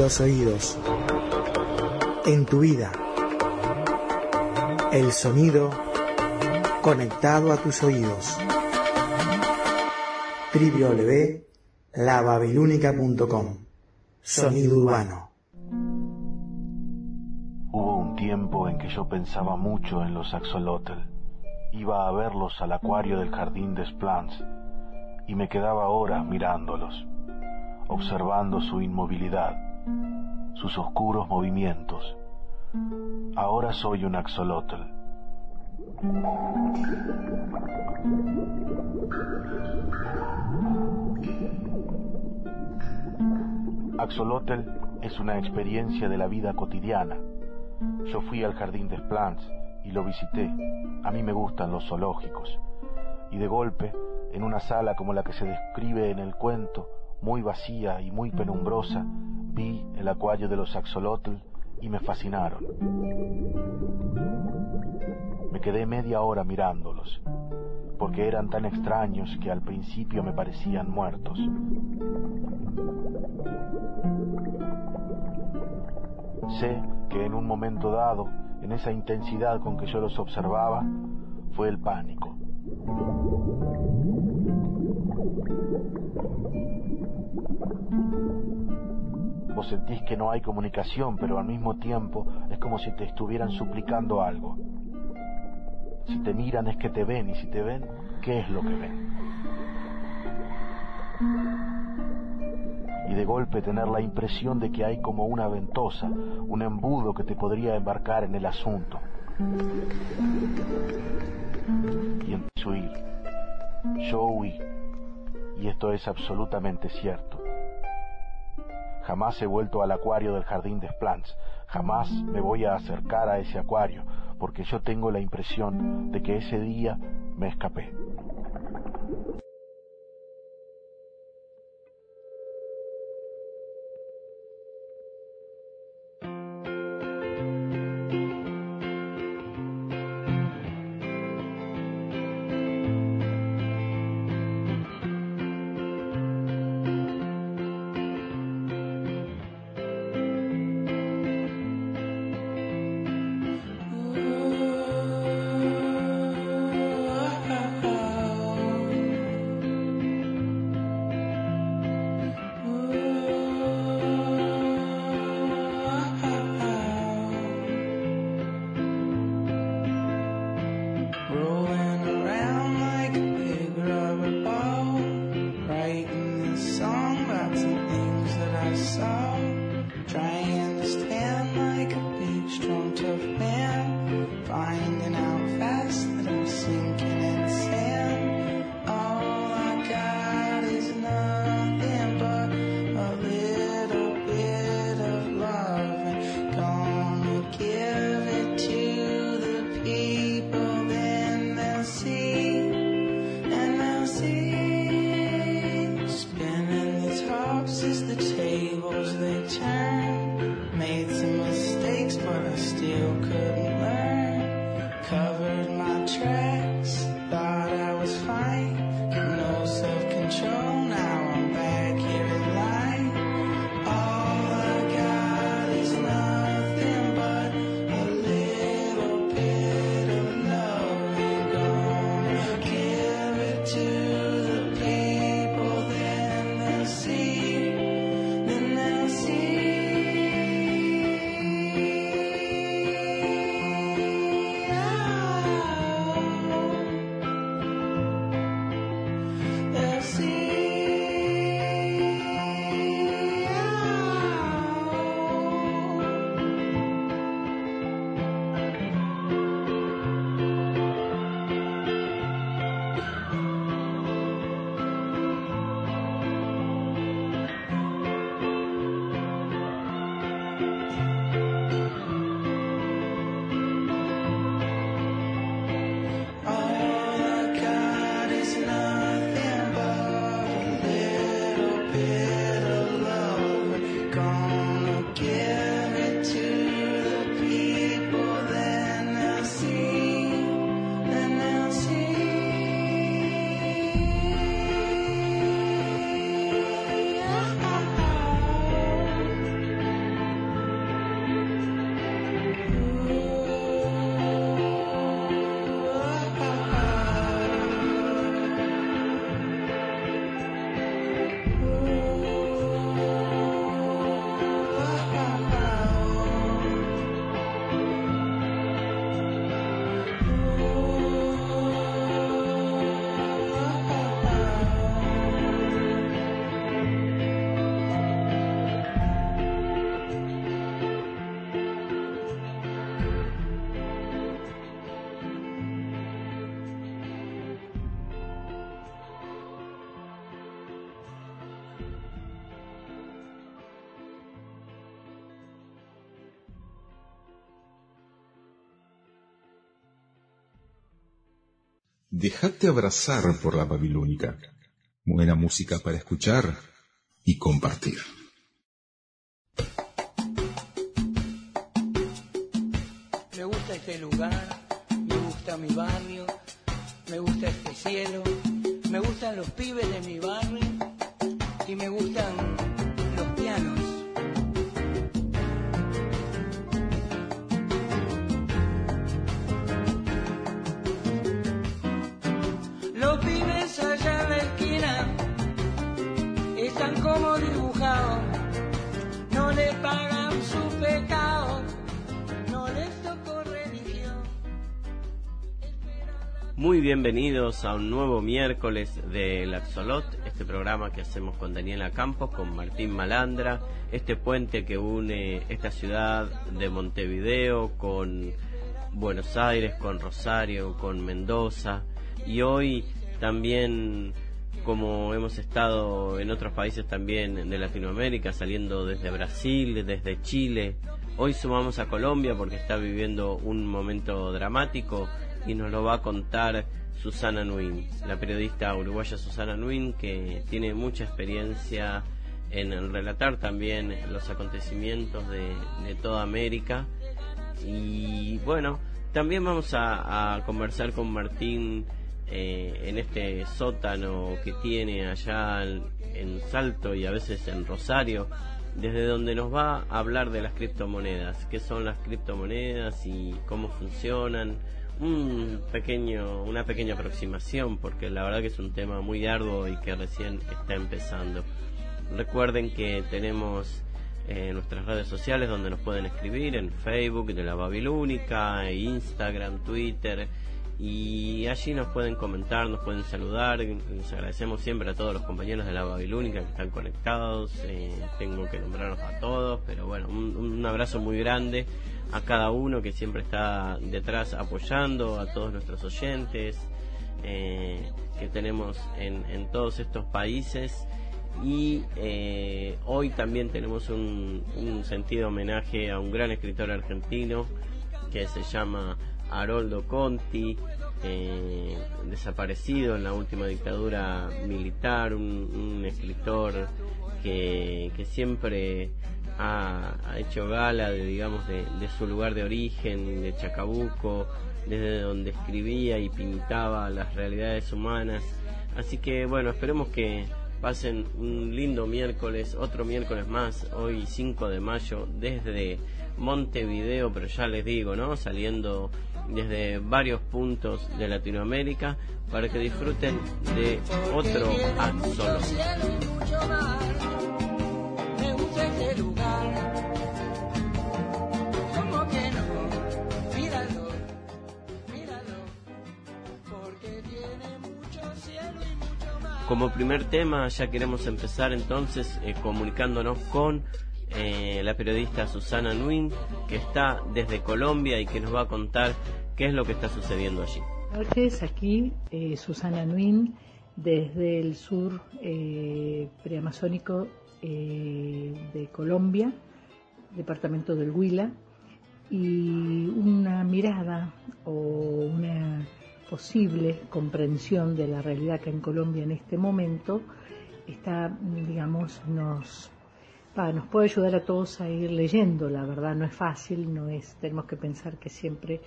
los oídos. En tu vida. El sonido conectado a tus oídos. www.lababilúnica.com Sonido urbano. Hubo un tiempo en que yo pensaba mucho en los axolotl. Iba a verlos al acuario del jardín de Splans y me quedaba horas mirándolos, observando su inmovilidad, sus oscuros movimientos. Ahora soy un axolotl. Axolotl es una experiencia de la vida cotidiana. Yo fui al jardín de Splans y lo visité. A mí me gustan los zoológicos. Y de golpe, en una sala como la que se describe en el cuento, muy vacía y muy penumbrosa, vi el acuario de los axolotl y me fascinaron. Me quedé media hora mirándolos, porque eran tan extraños que al principio me parecían muertos. Sé que en un momento dado, en esa intensidad con que yo los observaba, fue el pánico. Vos sentís que no hay comunicación, pero al mismo tiempo es como si te estuvieran suplicando algo. Si te miran es que te ven y si te ven, ¿qué es lo que ven? Y de golpe tener la impresión de que hay como una ventosa, un embudo que te podría embarcar en el asunto. Y empiezo a huir. Yo huí. Y esto es absolutamente cierto. Jamás he vuelto al acuario del jardín de Splans, jamás me voy a acercar a ese acuario, porque yo tengo la impresión de que ese día me escapé. Dejate abrazar por la babilónica. Buena música para escuchar y compartir. Me gusta este lugar, me gusta mi barrio, me gusta este cielo, me gustan los pibes de mi barrio y me gustan los pianos. Muy bienvenidos a un nuevo miércoles del Axolot, este programa que hacemos con Daniela Campos, con Martín Malandra, este puente que une esta ciudad de Montevideo con Buenos Aires, con Rosario, con Mendoza y hoy también como hemos estado en otros países también de Latinoamérica, saliendo desde Brasil, desde Chile. Hoy sumamos a Colombia porque está viviendo un momento dramático y nos lo va a contar Susana Nuin, la periodista uruguaya Susana Nuin, que tiene mucha experiencia en relatar también los acontecimientos de, toda América. Y bueno, también vamos a, conversar con Martín eh, en este sótano que tiene allá en Salto y a veces en Rosario, desde donde nos va a hablar de las criptomonedas, qué son las criptomonedas y cómo funcionan, un pequeño, una pequeña aproximación, porque la verdad que es un tema muy arduo y que recién está empezando. Recuerden que tenemos eh, nuestras redes sociales donde nos pueden escribir en Facebook de la Babilónica, Instagram, Twitter y allí nos pueden comentar, nos pueden saludar. Les agradecemos siempre a todos los compañeros de la Babilónica que están conectados. Eh, tengo que nombrarlos a todos, pero bueno, un, un, abrazo muy grande a cada uno que siempre está detrás apoyando, a todos nuestros oyentes eh, que tenemos en, en, todos estos países. Y eh, hoy también tenemos un, un sentido homenaje a un gran escritor argentino que se llama Haroldo Conti, eh, desaparecido en la última dictadura militar, un, un escritor que, que siempre ha, ha, hecho gala de, digamos, de, de, su lugar de origen, de Chacabuco, desde donde escribía y pintaba las realidades humanas. Así que bueno, esperemos que pasen un lindo miércoles, otro miércoles más, hoy 5 de mayo, desde Montevideo, pero ya les digo, ¿no? Saliendo desde varios puntos de Latinoamérica para que disfruten de otro Axolot. Como primer tema ya queremos empezar entonces eh, comunicándonos con eh, la periodista Susana Nuin, que está desde Colombia y que nos va a contar qué es lo que está sucediendo allí. Buenas noches, aquí eh, Susana Nuin, desde el sur eh, preamazónico eh, de Colombia, departamento del Huila, y una mirada o una posible comprensión de la realidad que en Colombia en este momento está, digamos, nos, nos puede ayudar a todos a ir leyendo, la verdad no es fácil, no es, tenemos que pensar que siempre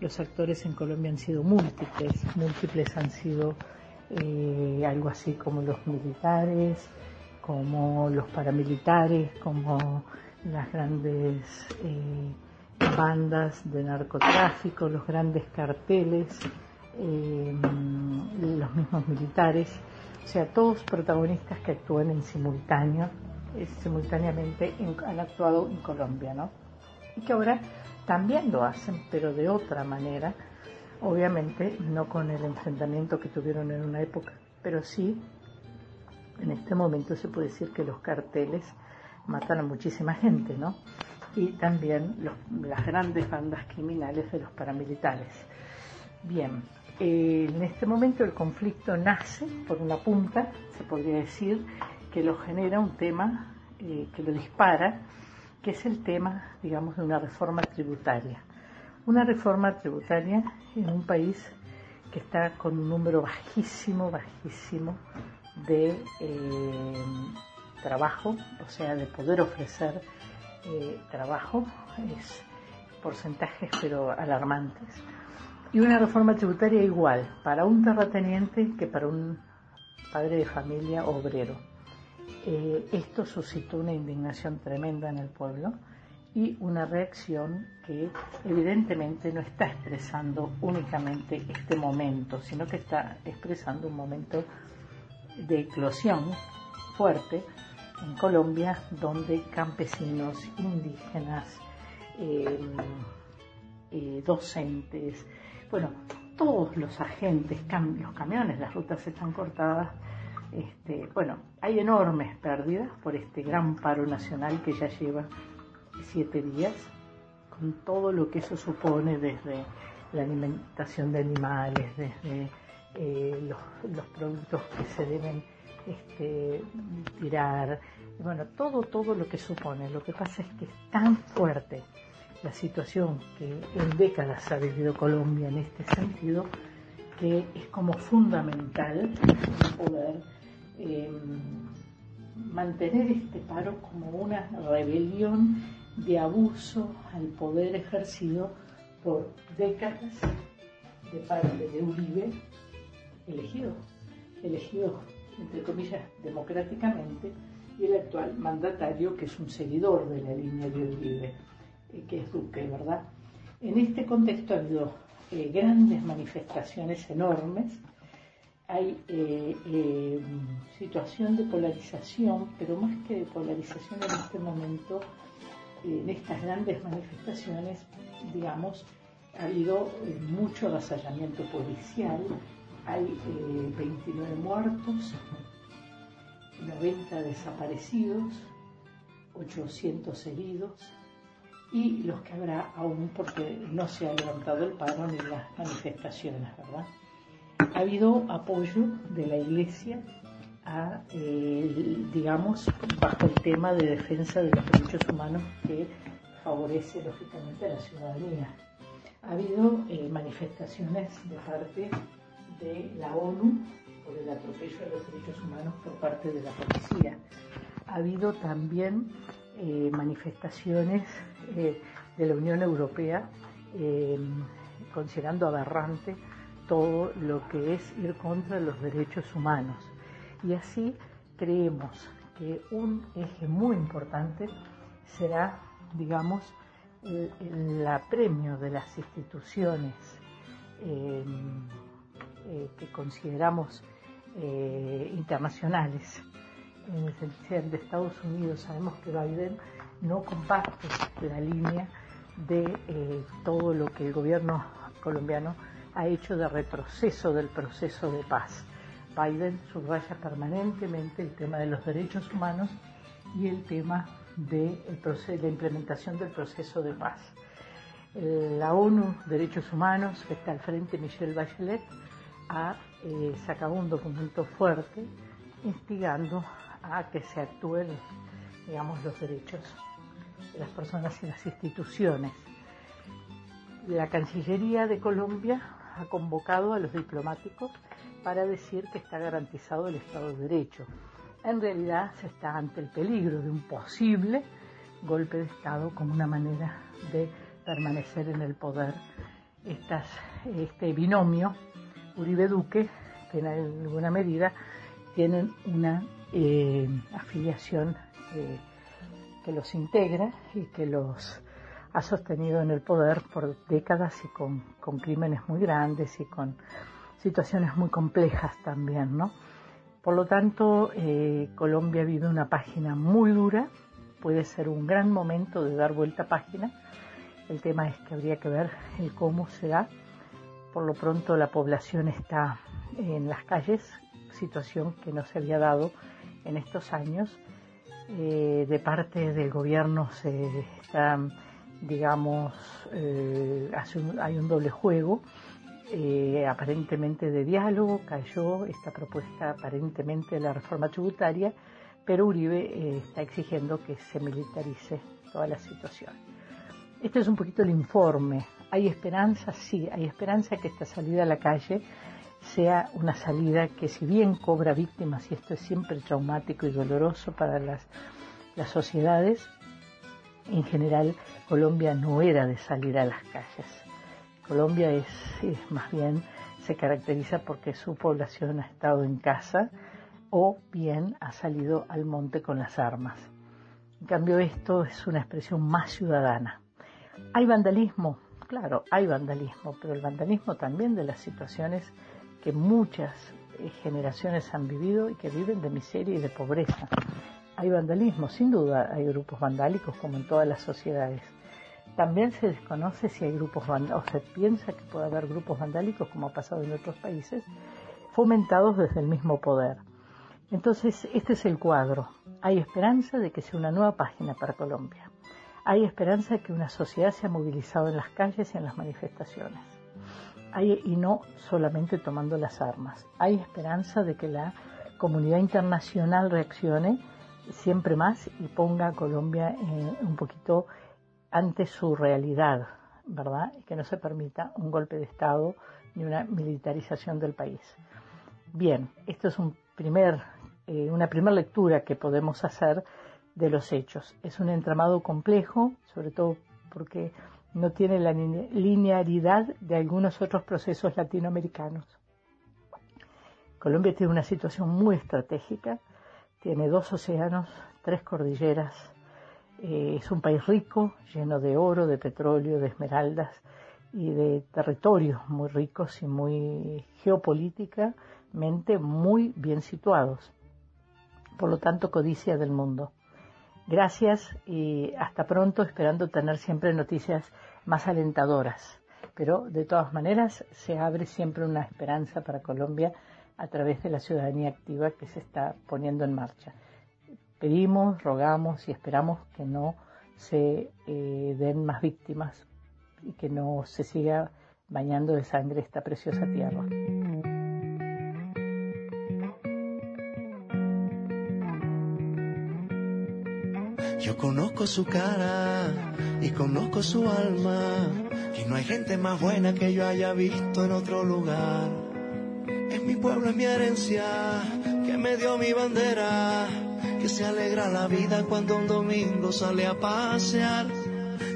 los actores en Colombia han sido múltiples, múltiples han sido eh, algo así como los militares, como los paramilitares, como las grandes eh, bandas de narcotráfico, los grandes carteles, eh, los mismos militares, o sea, todos protagonistas que actúan en simultáneo, simultáneamente han actuado en Colombia, ¿no? Y que ahora también lo hacen, pero de otra manera, obviamente no con el enfrentamiento que tuvieron en una época, pero sí, en este momento se puede decir que los carteles matan a muchísima gente, ¿no? Y también las grandes bandas criminales de los paramilitares. Bien, eh, en este momento el conflicto nace por una punta, se podría decir, que lo genera un tema eh, que lo dispara, que es el tema, digamos, de una reforma tributaria. Una reforma tributaria en un país que está con un número bajísimo, bajísimo de eh, trabajo, o sea, de poder ofrecer eh, trabajo, es porcentajes pero alarmantes. Y una reforma tributaria igual para un terrateniente que para un padre de familia obrero. Eh, esto suscitó una indignación tremenda en el pueblo y una reacción que evidentemente no está expresando únicamente este momento, sino que está expresando un momento de eclosión fuerte en Colombia, donde campesinos, indígenas, eh, eh, docentes, bueno, todos los agentes, los camiones, las rutas están cortadas, este, bueno, hay enormes pérdidas por este gran paro nacional que ya lleva siete días, con todo lo que eso supone desde la alimentación de animales, desde eh, los, productos que se deben este, tirar, bueno, todo, todo lo que supone. Lo que pasa es que es tan fuerte la situación que en décadas ha vivido Colombia en este sentido, que es como fundamental poder Em, mantener este paro como una rebelión de abuso al poder ejercido por décadas de parte de Uribe, elegido, elegido entre comillas democráticamente, y el actual mandatario que es un seguidor de la línea de Uribe, eh, que es Duque, ¿verdad? En este contexto ha habido eh, grandes manifestaciones enormes hay eh, situación de polarización, pero más que de polarización en este momento, en estas grandes manifestaciones, digamos, ha habido mucho avasallamiento policial, hay 29 muertos, 90 desaparecidos, 800 heridos y los que habrá aún porque no se ha levantado el paro ni las manifestaciones, ¿verdad? ha habido apoyo de la Iglesia eh, digamos, bajo el tema de defensa de los derechos humanos que favorece lógicamente a la ciudadanía. Ha habido eh, manifestaciones de parte de la ONU por el atropello de los derechos humanos por parte de la policía. Ha habido también eh, manifestaciones de la Unión Europea considerando aberrante todo lo que es ir contra los derechos humanos. Y así creemos que un eje muy importante será, digamos, el, apremio de las instituciones eh, que consideramos eh, internacionales. En el sentido de Estados Unidos sabemos que Biden no comparte la línea de eh, todo lo que el gobierno colombiano ha hecho de retroceso del proceso de paz. Biden subraya permanentemente el tema de los derechos humanos y el tema de la implementación del proceso de paz. La ONU Derechos Humanos, que está al frente Michelle Bachelet, ha eh, sacado un documento fuerte instigando a que se actúen, digamos, los derechos de las personas y las instituciones. La Cancillería de Colombia ha convocado a los diplomáticos para decir que está garantizado el Estado de Derecho. En realidad se está ante el peligro de un posible golpe de Estado como una manera de permanecer en el poder. Este binomio Uribe-Duque, que en alguna medida tienen una eh, afiliación eh, que los integra y que los ha sostenido en el poder por décadas y con, con crímenes muy grandes y con situaciones muy complejas también, ¿no? Por lo tanto, eh, Colombia vive una página muy dura, puede ser un gran momento de dar vuelta a página. El tema es que habría que ver el cómo se da. Por lo pronto la población está en las calles, situación que no se había dado en estos años. Eh, de parte del gobierno se está, digamos, eh, hay un doble juego eh, aparentemente de diálogo, cayó esta propuesta aparentemente de la reforma tributaria, pero Uribe está exigiendo que se militarice toda la situación. Este es un poquito el informe. ¿Hay esperanza? Sí, hay esperanza que esta salida a la calle sea una salida que si bien cobra víctimas, y esto es siempre traumático y doloroso para las, las sociedades, en general Colombia no era de salir a las calles Colombia es, más bien se caracteriza porque su población ha estado en casa o bien ha salido al monte con las armas. En cambio esto es una expresión más ciudadana. ¿Hay vandalismo? Claro, hay vandalismo, pero el vandalismo también de las situaciones que muchas eh, generaciones han vivido y que viven de miseria y de pobreza. Hay vandalismo, sin duda hay grupos vandálicos como en todas las sociedades también se desconoce si hay grupos vandálicos, o se piensa que puede haber grupos vandálicos, como ha pasado en otros países, fomentados desde el mismo poder. Entonces, este es el cuadro. Hay esperanza de que sea una nueva página para Colombia. Hay esperanza de que una sociedad se ha movilizado en las calles y en las manifestaciones. Hay, y no solamente tomando las armas. Hay esperanza de que la comunidad internacional reaccione siempre más y ponga a Colombia un poquito ante su realidad, ¿verdad? Y que no se permita un golpe de Estado ni una militarización del país. Bien, esto es un primer, eh, una primera lectura que podemos hacer de los hechos. Es un entramado complejo, sobre todo porque no tiene la linearidad de algunos otros procesos latinoamericanos. Colombia tiene una situación muy estratégica, tiene dos océanos, tres cordilleras, eh, es un país rico, lleno de oro, de petróleo, de esmeraldas y de territorios muy ricos y muy geopolíticamente muy bien situados. Por lo tanto, codicia del mundo. Gracias y hasta pronto, esperando tener siempre noticias más alentadoras. Pero de todas maneras, se abre siempre una esperanza para Colombia a través de la ciudadanía activa que se está poniendo en marcha pedimos, rogamos y esperamos que no se eh, den más víctimas y que no se siga bañando de sangre esta preciosa tierra. Yo conozco su cara y conozco su alma, y no hay gente más buena que yo haya visto en otro lugar. Es mi pueblo, es mi herencia, que me dio mi bandera que se alegra la vida cuando un domingo sale a pasear.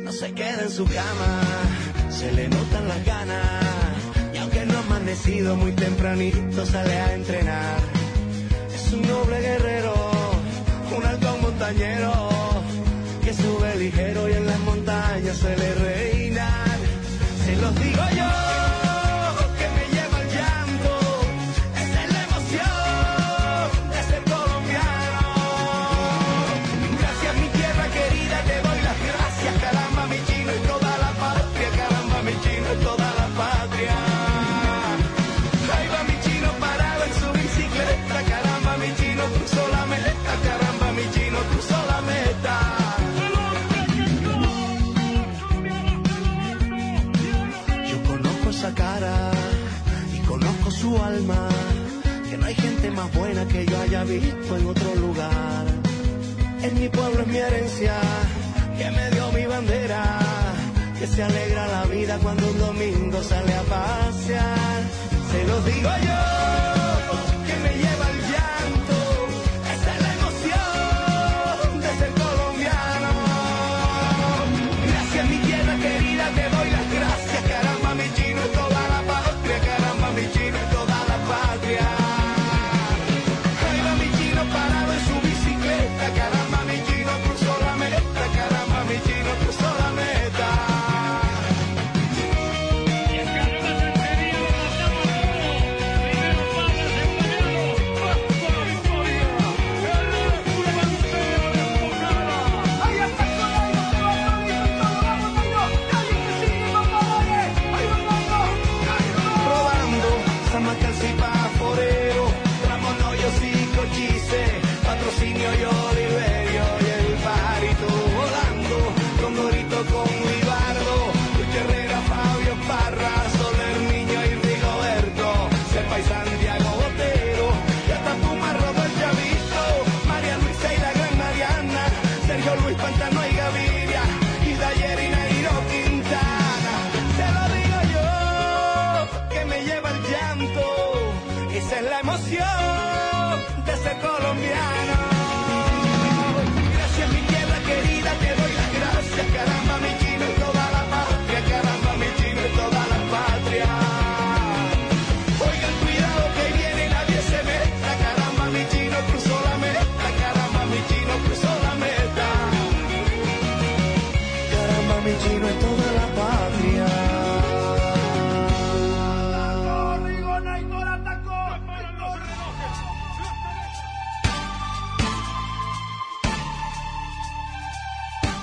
No se queda en su cama, se le notan las ganas. Y aunque no ha amanecido muy tempranito, sale a entrenar. Es un noble guerrero, un alto montañero, se le en otro lugar. En mi pueblo es mi herencia, que me dio mi bandera, que se alegra la vida cuando un domingo sale a pasear. Se lo digo yo,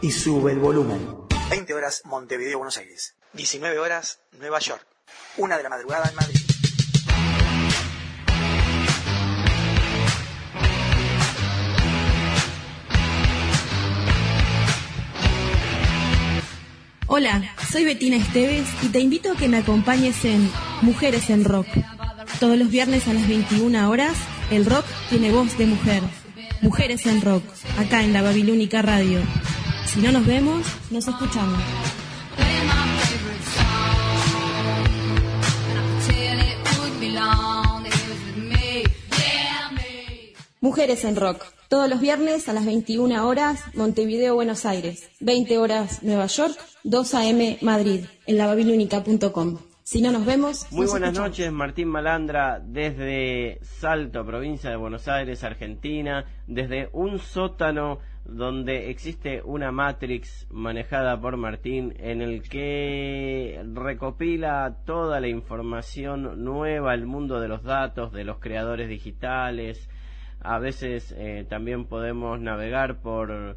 y sube el volumen. 20 horas Montevideo, Buenos Aires. 19 horas Nueva York. Una de la madrugada en Madrid. Hola, soy Betina Esteves y te invito a que me acompañes en Mujeres en Rock. Todos los viernes a las 21 horas, el rock tiene voz de mujer. Mujeres en Rock, acá en la Babilónica Radio. Si no nos vemos, nos escuchamos. Mujeres en Rock. Todos los viernes a las 21 horas, Montevideo, Buenos Aires. 20 horas, Nueva York. 2 a.m. Madrid. En lavabilúnica.com. Si no nos vemos. Muy nos buenas escuchamos. noches, Martín Malandra, desde Salto, provincia de Buenos Aires, Argentina, desde un sótano donde existe una Matrix manejada por Martín en el que recopila toda la información nueva, el mundo de los datos, de los creadores digitales. A veces eh, también podemos navegar por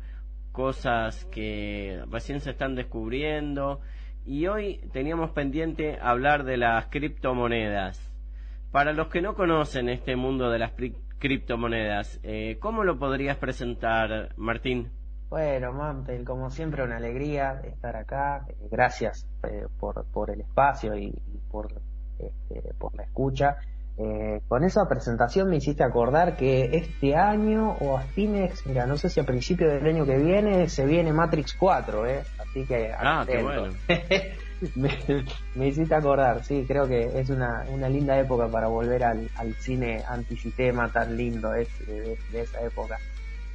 cosas que recién se están descubriendo. Y hoy teníamos pendiente hablar de las criptomonedas. Para los que no conocen este mundo de las criptomonedas, eh, ¿cómo lo podrías presentar, Martín? Bueno, Mantel, como siempre, una alegría estar acá. Eh, Gracias eh, por, por el espacio y, y por, este, por la escucha. Eh, con esa presentación me hiciste acordar que este año o a fines, mira, no sé si a principio del año que viene se viene Matrix 4, ¿eh? Así que Ah, qué bueno. me, me hiciste acordar, sí, creo que es una, una linda época para volver al, al cine antisistema tan lindo es, de, de esa época.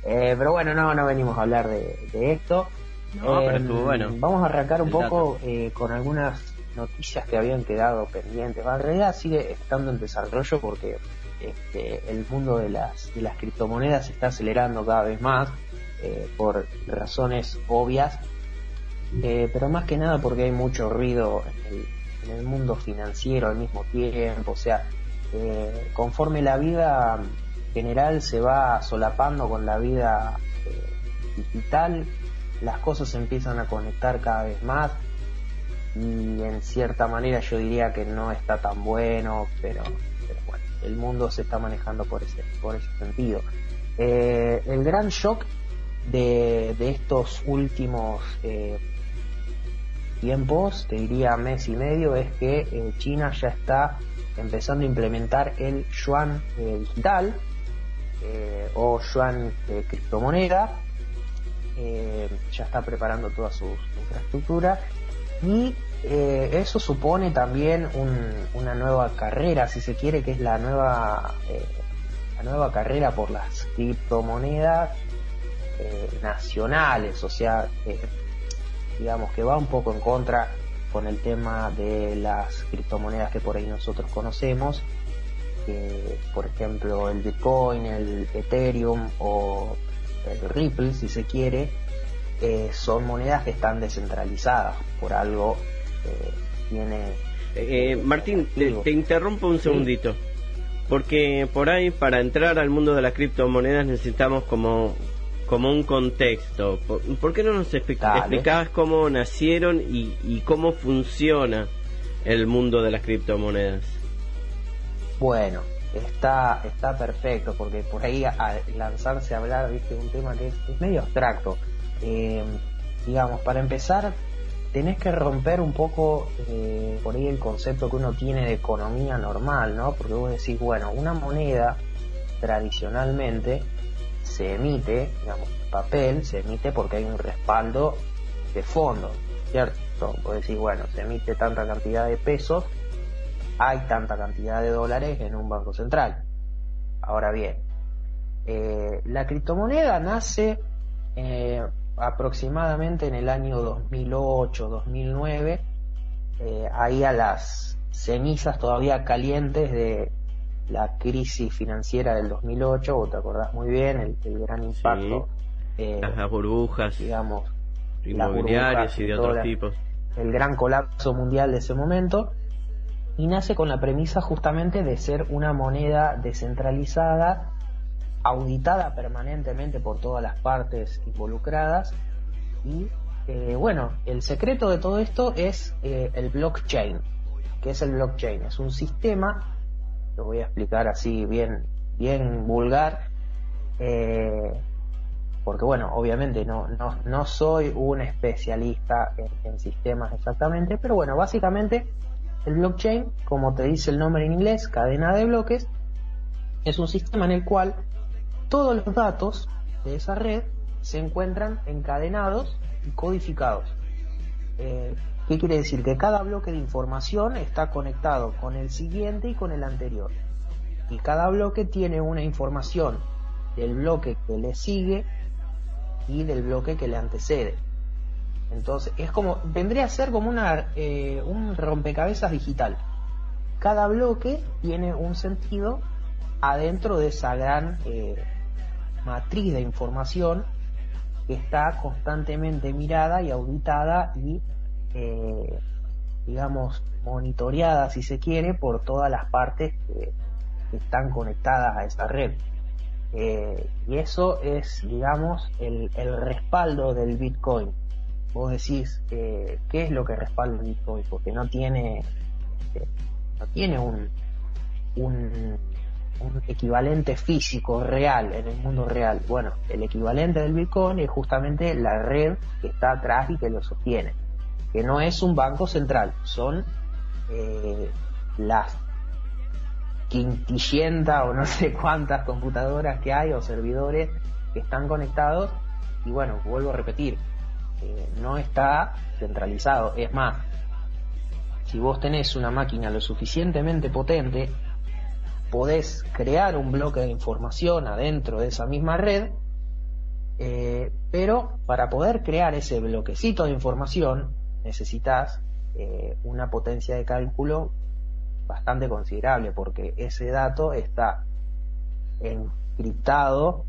Eh, pero bueno, no, no venimos a hablar de, de esto. No, pero estuvo bueno. Vamos a arrancar un poco eh, con algunas noticias que habían quedado pendientes. En realidad sigue estando en desarrollo porque este, el mundo de las, de las criptomonedas se está acelerando cada vez más eh, por razones obvias, eh, pero más que nada porque hay mucho ruido en el, en el mundo financiero al mismo tiempo. O sea, eh, conforme la vida general se va solapando con la vida eh, digital, las cosas empiezan a conectar cada vez más y en cierta manera yo diría que no está tan bueno, pero, bueno, el mundo se está manejando por ese, por ese sentido. El gran shock de, de estos últimos tiempos, te diría mes y medio, es que eh, China ya está empezando a implementar el yuan eh, digital eh, o yuan criptomoneda. Ya está preparando toda su, su infraestructura y eso supone también un- una nueva carrera, si se quiere, que es la nueva la nueva carrera por las criptomonedas nacionales, o sea, digamos que va un poco en contra con el tema de las criptomonedas que por ahí nosotros conocemos, que, por ejemplo el Bitcoin, el Ethereum o el Ripple, si se quiere, eh, son monedas que están descentralizadas, por algo eh, tiene... Eh, Martín, te, activo. te interrumpo un segundito. Porque por ahí, para entrar al mundo de las criptomonedas, necesitamos como como un contexto. ¿Por, qué no nos explicabas cómo nacieron y, y cómo funciona el mundo de las criptomonedas? Bueno, está, está perfecto, porque por ahí a lanzarse a hablar de un tema que es, medio abstracto. Eh, digamos, para empezar, tenés que romper un poco eh, por ahí el concepto que uno tiene de economía normal, ¿no? Porque vos decís, bueno, una moneda tradicionalmente se emite, digamos, papel se emite porque hay un respaldo de fondo, ¿cierto? Vos decís, bueno, se emite tanta cantidad de pesos hay tanta cantidad de dólares en un banco central. Ahora bien, eh, la criptomoneda nace eh, aproximadamente en el año 2008-2009, eh, ahí a las cenizas todavía calientes de la crisis financiera del 2008, vos te acordás muy bien, el, gran impacto. las burbujas, digamos, inmobiliarias y de otros tipos. El gran colapso mundial de ese momento y nace con la premisa justamente de ser una moneda descentralizada, auditada permanentemente por todas las partes involucradas y eh, bueno, el secreto de todo esto es eh, el blockchain. que es el blockchain? Es un sistema, lo voy a explicar así bien, bien vulgar, eh, porque bueno, obviamente no, no, no soy un especialista en sistemas exactamente, pero bueno, básicamente el blockchain, como te dice el nombre en inglés, cadena de bloques, es un sistema en el cual todos los datos de esa red se encuentran encadenados y codificados. Eh, ¿Qué quiere decir? Que cada bloque de información está conectado con el siguiente y con el anterior. Y cada bloque tiene una información del bloque que le sigue y del bloque que le antecede. Entonces, es como, vendría a ser como una, eh, un rompecabezas digital. Cada bloque tiene un sentido adentro de esa gran eh, matriz de información que está constantemente mirada y auditada y, eh, digamos, monitoreada, si se quiere, por todas las partes que, están conectadas a esta red. y eso es, digamos, el, respaldo del Bitcoin vos decís eh, qué es lo que respalda el Bitcoin, porque no tiene, este, no tiene un, un, equivalente físico real en el mundo real. Bueno, el equivalente del Bitcoin es justamente la red que está atrás y que lo sostiene, que no es un banco central, son eh, las quintillenta o no sé cuántas computadoras que hay o servidores que están conectados y bueno, vuelvo a repetir, eh, no está centralizado. Es más, si vos tenés una máquina lo suficientemente potente, podés crear un bloque de información adentro de esa misma red, eh, pero para poder crear ese bloquecito de información necesitas eh, una potencia de cálculo bastante considerable porque ese dato está encriptado,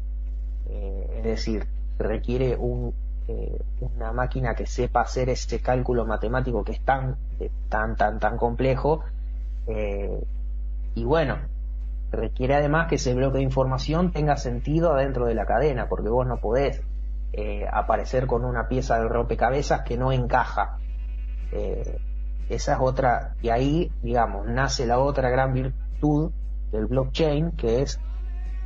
es decir, requiere eh, una máquina que sepa hacer ese cálculo matemático que es tan, eh, tan, tan, tan complejo. Eh, y bueno, requiere además que ese bloque de información tenga sentido adentro de la cadena, porque vos no podés aparecer con una pieza de rompecabezas que no encaja. Esa es otra, y ahí, digamos, nace la otra gran virtud del blockchain, que es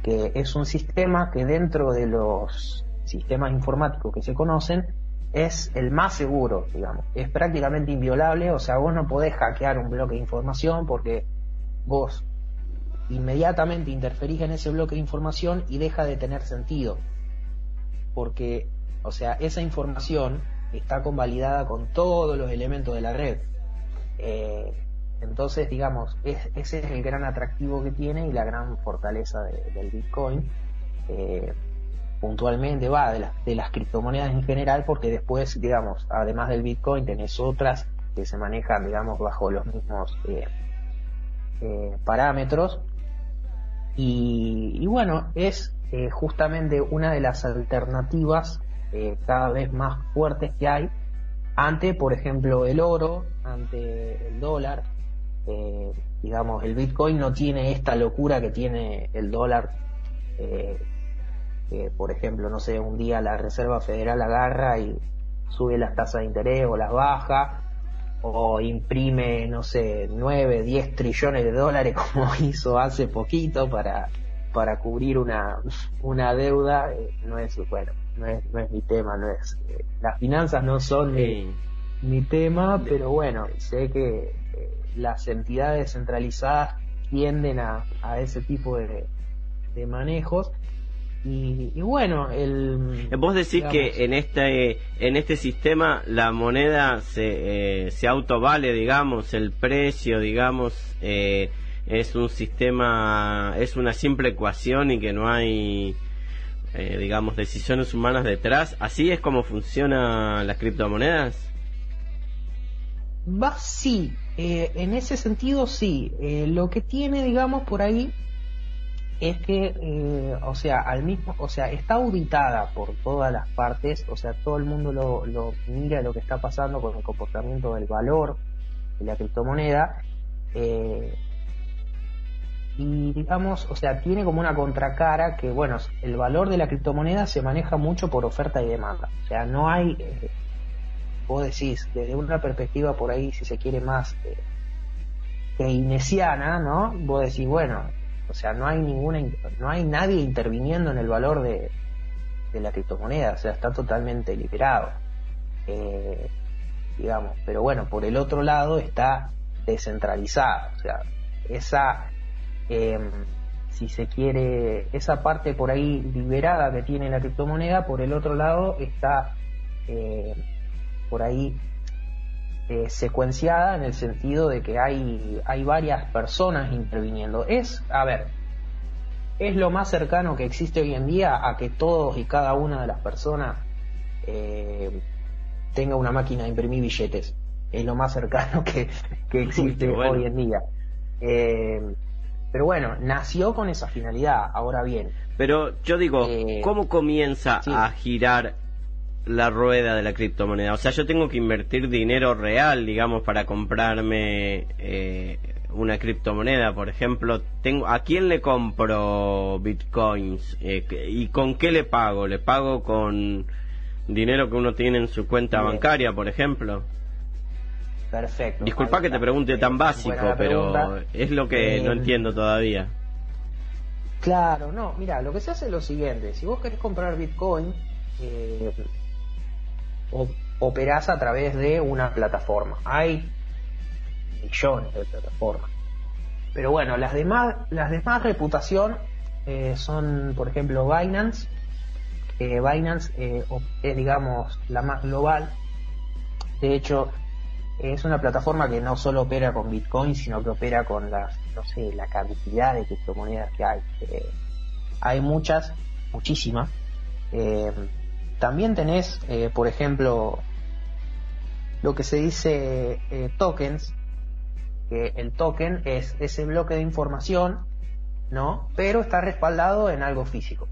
que es un sistema que dentro de los sistemas informáticos que se conocen, es el más seguro, digamos. Es prácticamente inviolable, o sea, vos no podés hackear un bloque de información porque vos inmediatamente interferís en ese bloque de información y deja de tener sentido. Porque, o sea, esa información está convalidada con todos los elementos de la red. Eh, entonces, digamos, ese es el gran atractivo que tiene y la gran fortaleza del Bitcoin. Eh, puntualmente va de, de las criptomonedas en general porque después digamos además del bitcoin tenés otras que se manejan digamos bajo los mismos eh, parámetros y, bueno es justamente una de las alternativas cada vez más fuertes que hay ante por ejemplo el oro ante el dólar. Digamos el bitcoin no tiene esta locura que tiene el dólar. Que, por ejemplo, no sé, un día la Reserva Federal agarra y sube las tasas de interés o las baja, o imprime, no sé, 9, 10 trillones de dólares como hizo hace poquito para, para cubrir una, una deuda, eh, no es, bueno, no es, no es mi tema, no es, eh, las finanzas no son mi, mi tema, pero bueno, sé que eh, las entidades centralizadas tienden a, a ese tipo de, de manejos. Y, bueno, el... Vos decís que en este, en este sistema la moneda se, eh, se autovale, digamos, el precio, digamos, eh, es un sistema, es una simple ecuación y que no hay, eh, digamos, decisiones humanas detrás. ¿Así es como funcionan las criptomonedas? Va, sí, en ese sentido sí. lo que tiene, digamos, por ahí es que, eh, o sea, al mismo, o sea, está auditada por todas las partes, o sea, todo el mundo lo, lo mira lo que está pasando con el comportamiento del valor de la criptomoneda, eh, y digamos, o sea, tiene como una contracara que, bueno, el valor de la criptomoneda se maneja mucho por oferta y demanda, o sea, no hay, eh, vos decís, desde una perspectiva por ahí, si se quiere más eh, keynesiana, ¿no? Vos decís, bueno, o sea, no hay ninguna, no hay nadie interviniendo en el valor de, de la criptomoneda, o sea, está totalmente liberado. Eh, digamos, pero bueno, por el otro lado está descentralizada, o sea, esa, eh, si se quiere, esa parte por ahí liberada que tiene la criptomoneda, por el otro lado está eh, por ahí eh, secuenciada en el sentido de que hay, hay varias personas interviniendo. Es, a ver, es lo más cercano que existe hoy en día a que todos y cada una de las personas eh, tenga una máquina de imprimir billetes. Es lo más cercano que, que existe hoy en día. Eh, pero bueno, nació con esa finalidad, ahora bien. Pero yo digo, ¿cómo comienza a girar la rueda de la criptomoneda. O sea, yo tengo que invertir dinero real, digamos, para comprarme eh, una criptomoneda. Por ejemplo, tengo, ¿a quién le compro bitcoins? Eh, ¿Y con qué le pago? ¿Le pago con dinero que uno tiene en su cuenta bancaria, por ejemplo? Perfecto. Disculpa que te pregunte tan básico, pero es lo que no eh, entiendo todavía. Claro, no, mira, lo que se hace es lo siguiente, si vos querés comprar Bitcoin, eh, operás a través de una plataforma. Hay millones de plataformas. Pero bueno, las demás, las demás reputación eh, son, por ejemplo, Binance. Binance eh, es, digamos, la más global. De hecho, es una plataforma que no solo opera con Bitcoin, sino que opera con las, no sé, la cantidad de criptomonedas que hay. Eh, hay muchas, muchísimas. También tenés, eh, por ejemplo, lo que se dice eh, tokens, que el token es ese bloque de información, ¿no? Pero está respaldado en algo físico,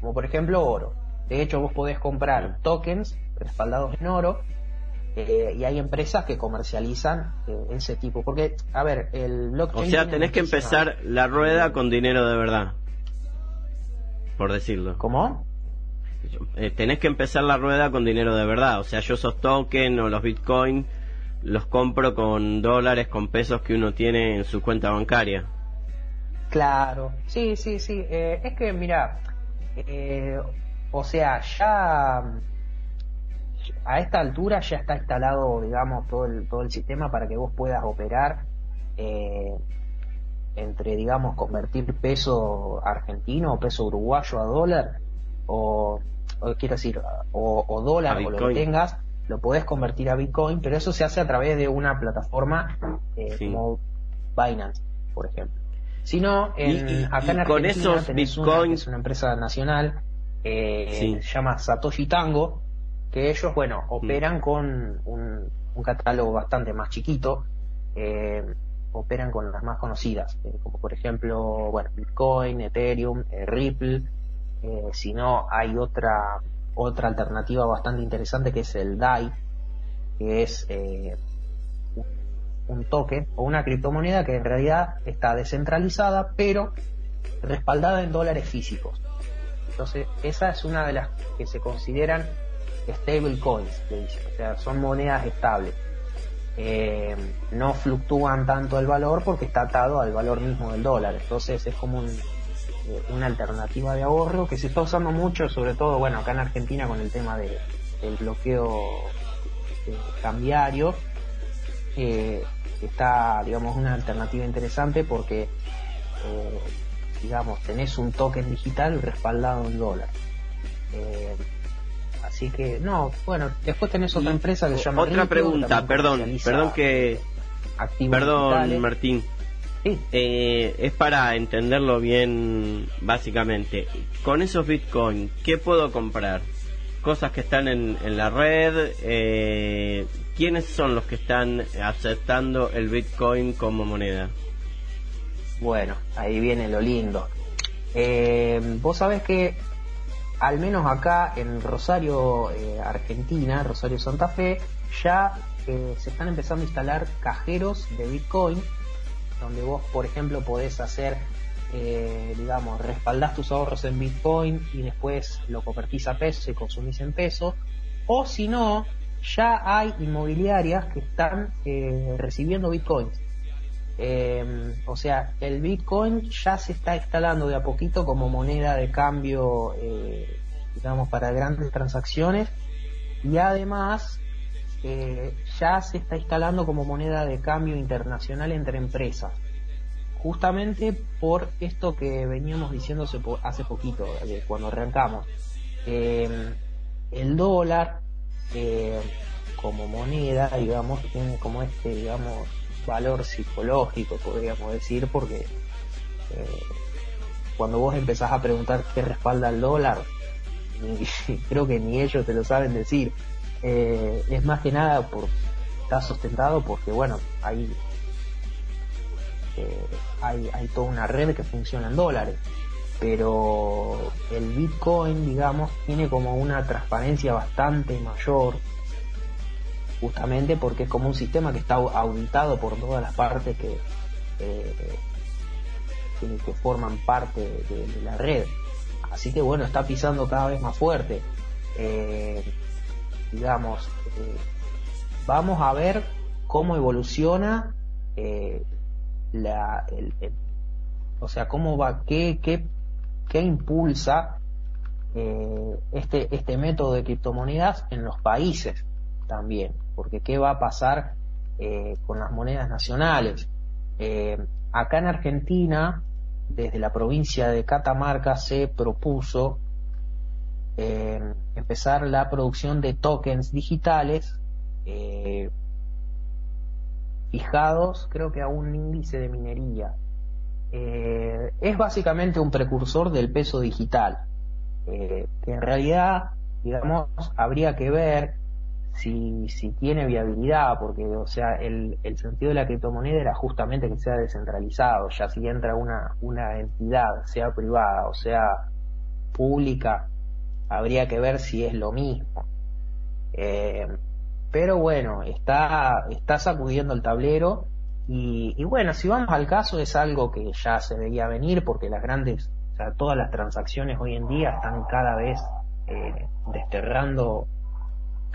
como por ejemplo oro. De hecho, vos podés comprar tokens respaldados en oro eh, y hay empresas que comercializan ese tipo. Porque, a ver, el blockchain. O sea, tenés que empezar la rueda con dinero de verdad. Por decirlo. ¿Cómo? Eh, tenés que empezar la rueda con dinero de verdad. O sea, yo esos tokens o los bitcoin los compro con dólares, con pesos que uno tiene en su cuenta bancaria. Claro, sí, sí, sí. Eh, es que, mira, eh, o sea, ya a esta altura ya está instalado, digamos, todo el, todo el sistema para que vos puedas operar entre, digamos, convertir peso argentino o peso uruguayo a dólar o quiero decir, o, dólar o lo que tengas, lo podés convertir a Bitcoin, pero eso se hace a través de una plataforma eh, como Binance, por ejemplo. Si no, en, acá en Argentina con esos Bitcoin... es una empresa nacional, eh, se llama Satoshi Tango, que ellos, bueno, mm. operan con un, catálogo bastante más chiquito, eh, operan con las más conocidas, como por ejemplo, bueno, Bitcoin, Ethereum, Ripple, eh, si no, hay otra, otra alternativa bastante interesante que es el DAI, que es eh, un token o una criptomoneda que en realidad está descentralizada, pero respaldada en dólares físicos. Entonces, esa es una de las que se consideran stable coins, o sea, son monedas estables. Eh, no fluctúan tanto el valor porque está atado al valor mismo del dólar. Entonces es como un, eh, una alternativa de ahorro que se está usando mucho, sobre todo, bueno, acá en Argentina con el tema de, del bloqueo eh, cambiario. está, digamos, una alternativa interesante porque, digamos, tenés un token digital respaldado en dólar. Así que, no, bueno, después tenés otra empresa que se llama. Otra pregunta, perdón, perdón que. Perdón, Martín. Eh, es para entenderlo bien, básicamente. Con esos bitcoins, ¿qué puedo comprar? Cosas que están en, la red. Eh, ¿Quiénes son los que están aceptando el bitcoin como moneda? Bueno, ahí viene lo lindo. Eh, vos sabés que al menos acá en Rosario, eh, Argentina, Rosario Santa Fe, ya eh, se están empezando a instalar cajeros de Bitcoin, donde vos, por ejemplo, podés hacer, eh, digamos, respaldás tus ahorros en Bitcoin y después lo convertís a pesos y consumís en pesos, o si no, ya hay inmobiliarias que están recibiendo Bitcoins. Eh, o sea, el Bitcoin ya se está instalando de a poquito como moneda de cambio, eh, digamos, para grandes transacciones y además eh, ya se está instalando como moneda de cambio internacional entre empresas. Justamente por esto que veníamos diciéndose hace poquito, cuando arrancamos. el dólar como moneda, digamos, tiene como este, digamos, valor psicológico, podríamos decir, porque eh, cuando vos empezás a preguntar qué respalda el dólar, creo que ni ellos te lo saben decir. Eh, es más que nada por está sustentado porque bueno hay eh, hay, hay toda una red que funciona en dólares pero el bitcoin digamos tiene como una transparencia bastante mayor justamente porque es como un sistema que está auditado por todas las partes que, eh, que, forman parte de, la red. Así que bueno, está pisando cada vez más fuerte. Eh, digamos, eh, vamos a ver cómo evoluciona la, o sea, cómo va, qué, qué, qué impulsa este, este método de criptomonedas en los países también porque ¿qué va a pasar eh, con las monedas nacionales? Eh, acá en Argentina, desde la provincia de Catamarca, se propuso eh, empezar la producción de tokens digitales fijados, creo que a un índice de minería. es básicamente un precursor del peso digital, que en realidad, digamos, habría que ver si, si tiene viabilidad, porque, o sea, el, el sentido de la criptomoneda era justamente que sea descentralizado, ya si entra una, una entidad, sea privada o sea pública, habría que ver si es lo mismo. Eh, pero bueno, está, está sacudiendo el tablero y, y, bueno, si vamos al caso es algo que ya se veía venir porque las grandes, o sea, todas las transacciones hoy en día están cada vez eh, desterrando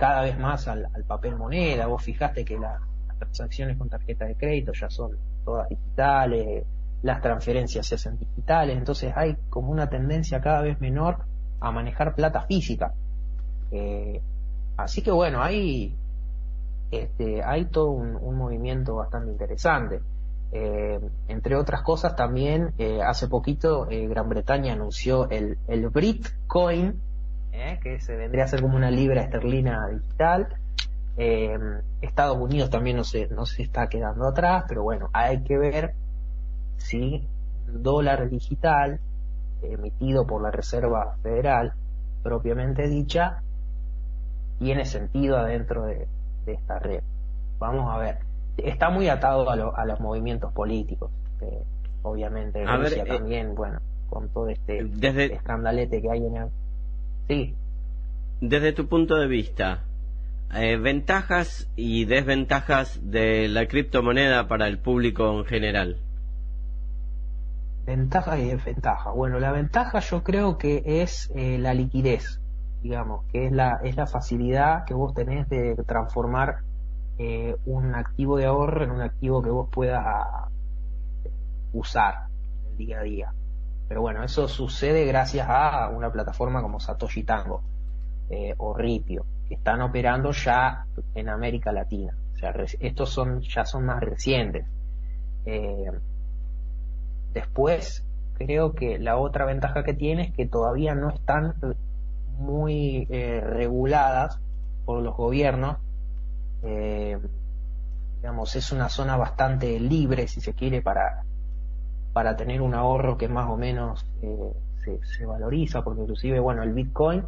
cada vez más al, papel moneda. Vos fijaste que las transacciones con tarjeta de crédito ya son todas digitales, las transferencias se hacen digitales, entonces hay como una tendencia cada vez menor a manejar plata física. Eh, así que bueno, hay, este, hay todo un, movimiento bastante interesante. Eh, entre otras cosas, también eh, hace poquito Gran Bretaña anunció el, el Britcoin, ¿eh? que se vendría a ser como una libra esterlina digital. Eh, Estados Unidos también no se, no se está quedando atrás, pero bueno, hay que ver si dólar digital emitido por la Reserva Federal, propiamente dicha, tiene sentido adentro de, esta red. Vamos a ver. Está muy atado a, los movimientos políticos, eh, obviamente. Rusia también, bueno, con todo este desde, escandalete que hay en el Sí. Desde tu punto de vista, eh, ventajas y desventajas de la criptomoneda para el público en general. Ventaja y desventaja. Bueno, la ventaja yo creo que es eh, la liquidez, digamos, que es la, es la facilidad que vos tenés de transformar eh, un activo de ahorro en un activo que vos puedas usar en el día a día. Pero bueno, eso sucede gracias a una plataforma como Satoshi Tango eh, o Ripio, que están operando ya en América Latina. O sea, estos son, ya son más recientes. Eh, después, creo que la otra ventaja que tiene es que todavía no están muy eh, reguladas por los gobiernos. digamos, es una zona bastante libre, si se quiere, para, para tener un ahorro que más o menos se, se valoriza, porque inclusive, bueno, el Bitcoin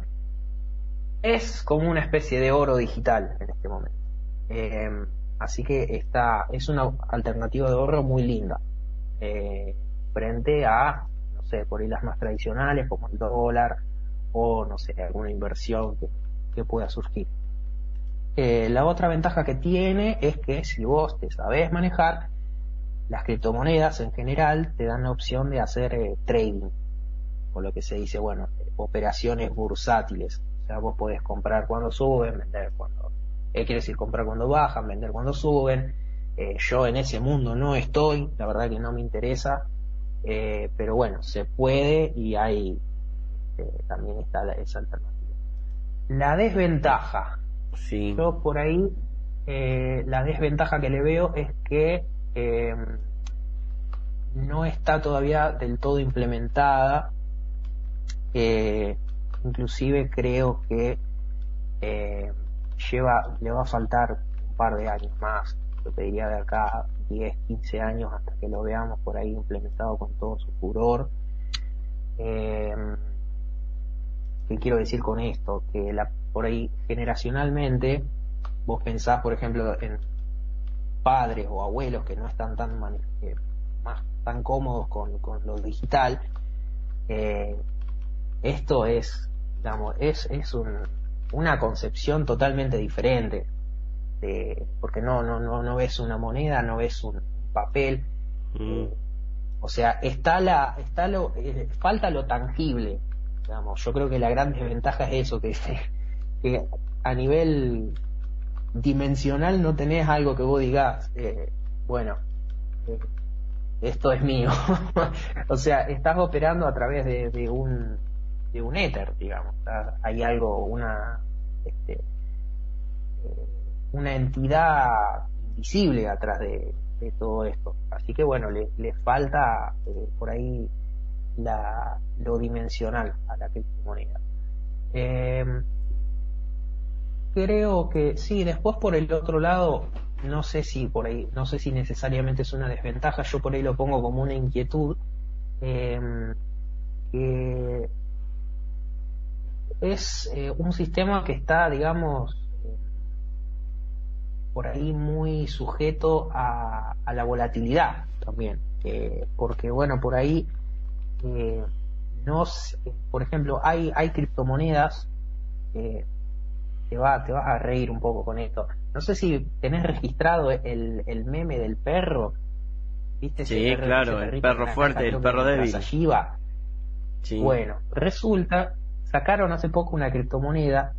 es como una especie de oro digital en este momento. Eh, así que está, es una alternativa de ahorro muy linda eh, frente a, no sé, por ahí las más tradicionales como el dólar o, no sé, alguna inversión que, pueda surgir. Eh, la otra ventaja que tiene es que si vos te sabés manejar, las criptomonedas en general te dan la opción de hacer trading, o lo que se dice, bueno, operaciones bursátiles o sea, vos podés comprar cuando suben, vender cuando... Eh, quiere decir comprar cuando bajan, vender cuando suben. Eh, yo en ese mundo no estoy, la verdad que no me interesa. Eh, pero bueno, se puede y hay... también está esa alternativa. La desventaja. Sí. Yo por ahí, la desventaja que le veo es que no está todavía del todo implementada. Eh, inclusive creo que eh, lleva, le va a faltar un par de años más, yo pediría de acá 10, 15 años hasta que lo veamos por ahí implementado con todo su furor. Eh, ¿Qué quiero decir con esto? Que la, por ahí generacionalmente vos pensás, por ejemplo, en padres o abuelos que no están tan eh, más tan cómodos con, con lo digital. Eh, esto es es, es una concepción totalmente diferente, porque no, no, no, no ves una moneda, no ves un papel, mm. o sea, está la, está lo, eh, falta lo tangible, digamos, yo creo que la gran desventaja es eso, que, que a nivel dimensional no tenés algo que vos digas, eh, bueno, eh, esto es mío. o sea, estás operando a través de un de un éter, digamos. Hay algo, una, este, eh, una entidad invisible atrás de, todo esto. Así que bueno, le, falta por ahí la, lo dimensional a la criptomoneda. Creo que sí, después por el otro lado, no sé si por ahí, no sé si necesariamente es una desventaja, yo por ahí lo pongo como una inquietud, eh, que es eh, un sistema que está, digamos, por ahí muy sujeto a, la volatilidad también, eh, porque bueno, por ahí eh, no, por ejemplo, hay hay criptomonedas te va te vas a reír un poco con esto. No sé si tenés registrado el, el meme del perro, ¿viste? Sí, claro, el perro fuerte, el perro débil. Sí. Bueno, resulta sacaron hace poco una criptomoneda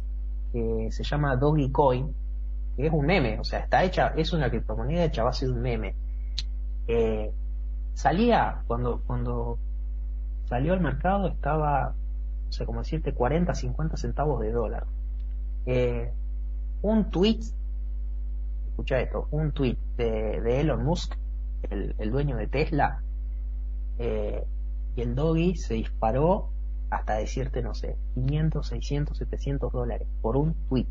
que se llama Dogecoin, que es un meme, o sea, está hecha, es una criptomoneda hecha a base de un meme. Eh, salía, cuando, cuando salió al mercado estaba, no sé cómo decirte, 40, 50 centavos de dólar. Eh, un tweet, escucha esto, un tweet de, Elon Musk, el, dueño de Tesla, eh, y el Doge se disparó hasta decirte, no sé, 500, 600, 700 dólares por un tweet.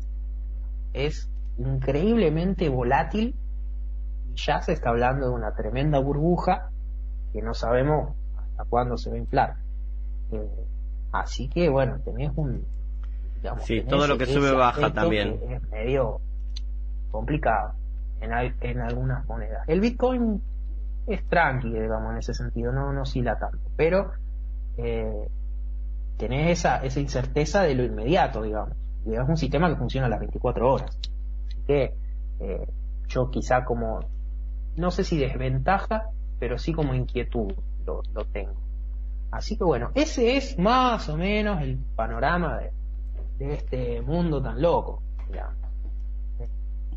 Es increíblemente volátil y ya se está hablando de una tremenda burbuja que no sabemos hasta cuándo se va a inflar. Eh, así que bueno, tenés un... Digamos, sí, todo lo que sube baja también. Es medio complicado en, en algunas monedas. El Bitcoin es tranqui, digamos, en ese sentido, no, no oscila tanto, pero eh, tenés esa, esa incerteza de lo inmediato, digamos. es un sistema que funciona a las 24 horas. Así que yo quizá como, no sé si desventaja, pero sí como inquietud lo, lo tengo. Así que bueno, ese es más o menos el panorama de, de este mundo tan loco. digamos.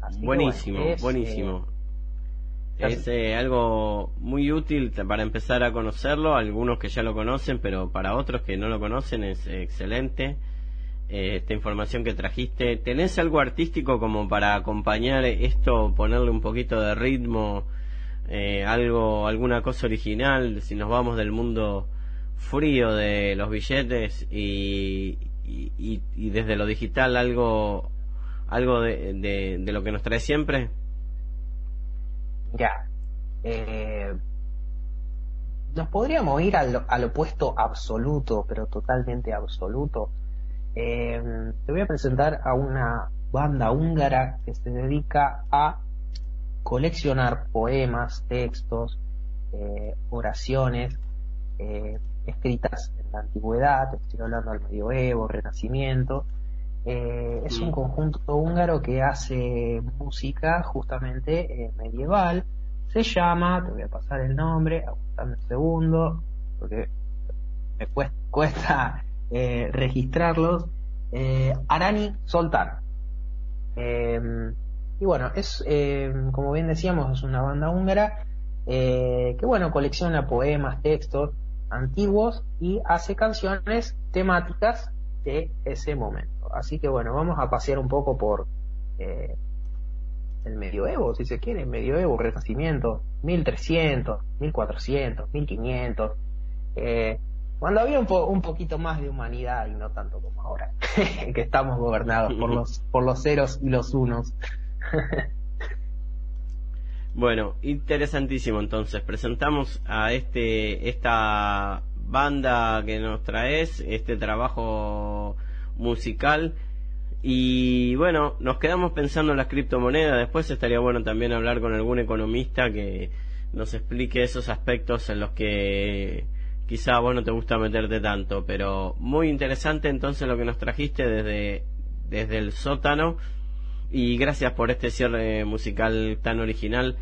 Así que, Buenísimo, bueno, es, buenísimo. eh, Es eh, algo muy útil para empezar a conocerlo, algunos que ya lo conocen, pero para otros que no lo conocen es excelente eh, esta información que trajiste. ¿Tenés algo artístico como para acompañar esto, ponerle un poquito de ritmo, algo, alguna cosa original, si nos vamos del mundo frío de los billetes y, y, y- desde lo digital algo, algo de, de, lo que nos trae siempre? Ya. Eh, nos podríamos ir al, al opuesto absoluto, pero totalmente absoluto. Eh, te voy a presentar a una banda húngara que se dedica a coleccionar poemas, textos, eh, oraciones escritas en la antigüedad, estoy hablando del medioevo, renacimiento. Eh, es un Mm. conjunto húngaro que hace música justamente eh, medieval. Se llama, te voy a pasar el nombre, aguantame un segundo, porque me cuesta, cuesta eh, registrarlos. Arani Soltan. Eh, y bueno, es, como bien decíamos, es una banda húngara que bueno, colecciona poemas, textos antiguos y hace canciones temáticas de ese momento. Así que bueno, vamos a pasear un poco por eh, el medioevo, si se quiere, medioevo, renacimiento, 1300, 1400, 1500, eh, cuando había un, po- un poquito más de humanidad y no tanto como ahora, que estamos gobernados por los, por los ceros y los unos. Bueno, interesantísimo entonces. Presentamos a este esta banda que nos traes, este trabajo musical y bueno, nos quedamos pensando en las criptomonedas. Después estaría bueno también hablar con algún economista que nos explique esos aspectos en los que quizá vos no te gusta meterte tanto, pero muy interesante entonces lo que nos trajiste desde desde el sótano y gracias por este cierre musical tan original.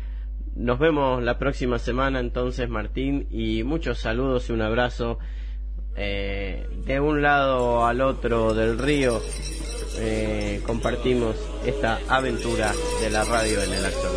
Nos vemos la próxima semana entonces Martín y muchos saludos y un abrazo eh, de un lado al otro del río. eh, compartimos esta aventura de la radio en el actor.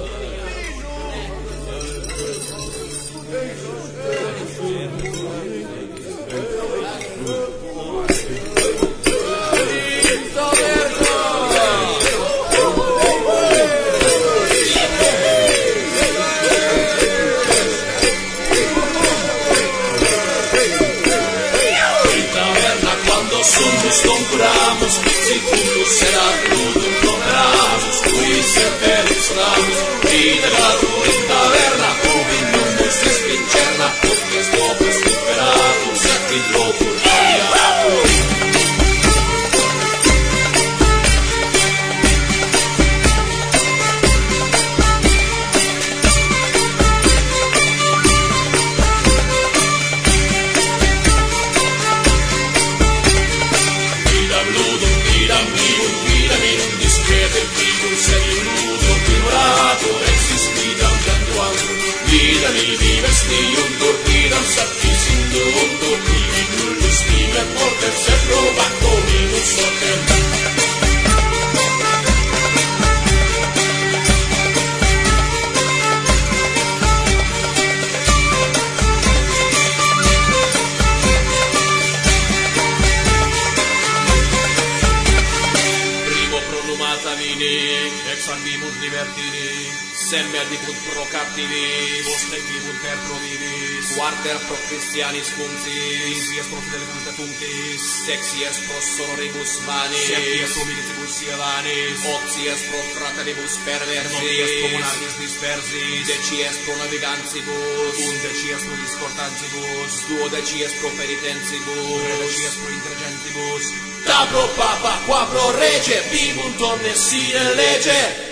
dies pro fraternibus perversi, non dies pro monarchis dispersis, decies pro navigantibus, un decies pro discortantibus, duo decies pro peritentibus, tre pro intergentibus, tabro papa, quabro rege, vivunt omnes sine lege,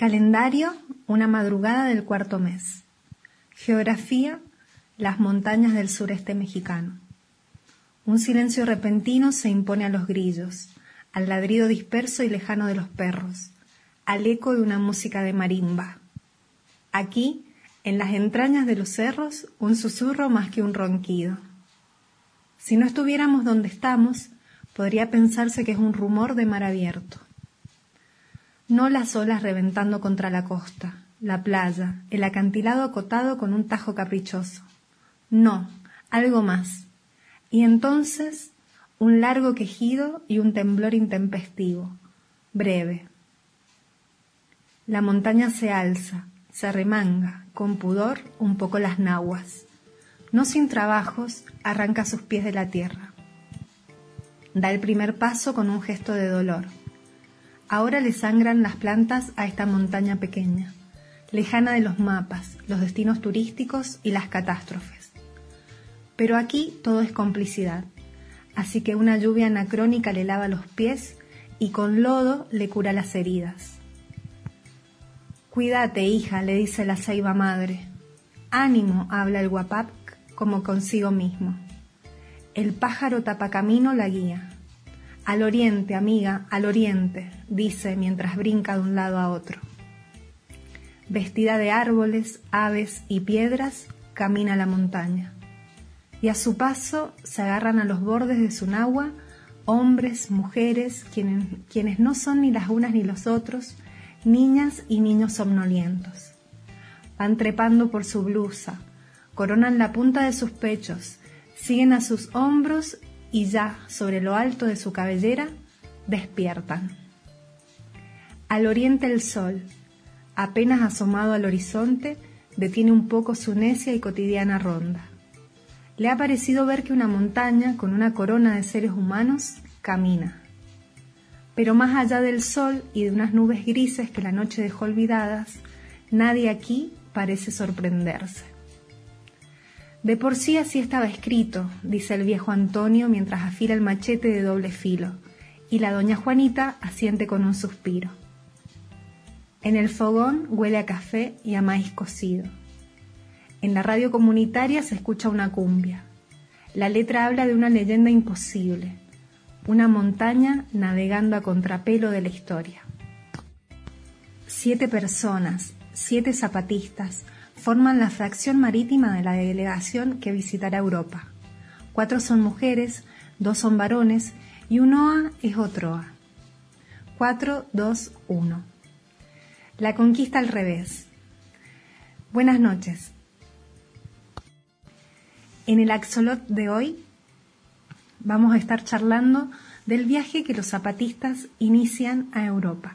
Calendario, una madrugada del cuarto mes. Geografía, las montañas del sureste mexicano. Un silencio repentino se impone a los grillos, al ladrido disperso y lejano de los perros, al eco de una música de marimba. Aquí, en las entrañas de los cerros, un susurro más que un ronquido. Si no estuviéramos donde estamos, podría pensarse que es un rumor de mar abierto no las olas reventando contra la costa, la playa, el acantilado acotado con un tajo caprichoso. No, algo más. Y entonces un largo quejido y un temblor intempestivo, breve. La montaña se alza, se remanga, con pudor, un poco las nahuas. No sin trabajos, arranca sus pies de la tierra. Da el primer paso con un gesto de dolor Ahora le sangran las plantas a esta montaña pequeña, lejana de los mapas, los destinos turísticos y las catástrofes. Pero aquí todo es complicidad, así que una lluvia anacrónica le lava los pies y con lodo le cura las heridas. Cuídate, hija, le dice la ceiba madre. Ánimo, habla el guapap como consigo mismo. El pájaro tapacamino la guía. Al oriente, amiga, al oriente, dice mientras brinca de un lado a otro. Vestida de árboles, aves y piedras, camina la montaña. Y a su paso se agarran a los bordes de su nagua hombres, mujeres, quienes, quienes no son ni las unas ni los otros, niñas y niños somnolientos. Van trepando por su blusa, coronan la punta de sus pechos, siguen a sus hombros y ya sobre lo alto de su cabellera despiertan. Al oriente el sol, apenas asomado al horizonte, detiene un poco su necia y cotidiana ronda. Le ha parecido ver que una montaña con una corona de seres humanos camina. Pero más allá del sol y de unas nubes grises que la noche dejó olvidadas, nadie aquí parece sorprenderse. De por sí así estaba escrito, dice el viejo Antonio mientras afila el machete de doble filo, y la doña Juanita asiente con un suspiro. En el fogón huele a café y a maíz cocido. En la radio comunitaria se escucha una cumbia. La letra habla de una leyenda imposible, una montaña navegando a contrapelo de la historia. Siete personas, siete zapatistas, forman la fracción marítima de la delegación que visitará Europa. Cuatro son mujeres, dos son varones y un OA es otro A. 4, 2, 1. La conquista al revés. Buenas noches. En el Axolot de hoy vamos a estar charlando del viaje que los zapatistas inician a Europa.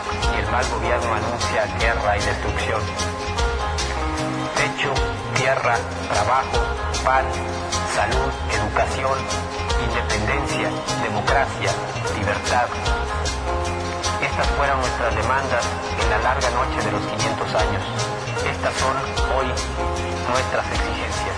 el mal gobierno anuncia guerra y destrucción. Techo, tierra, trabajo, pan, salud, educación, independencia, democracia, libertad. Estas fueron nuestras demandas en la larga noche de los 500 años. Estas son hoy nuestras exigencias.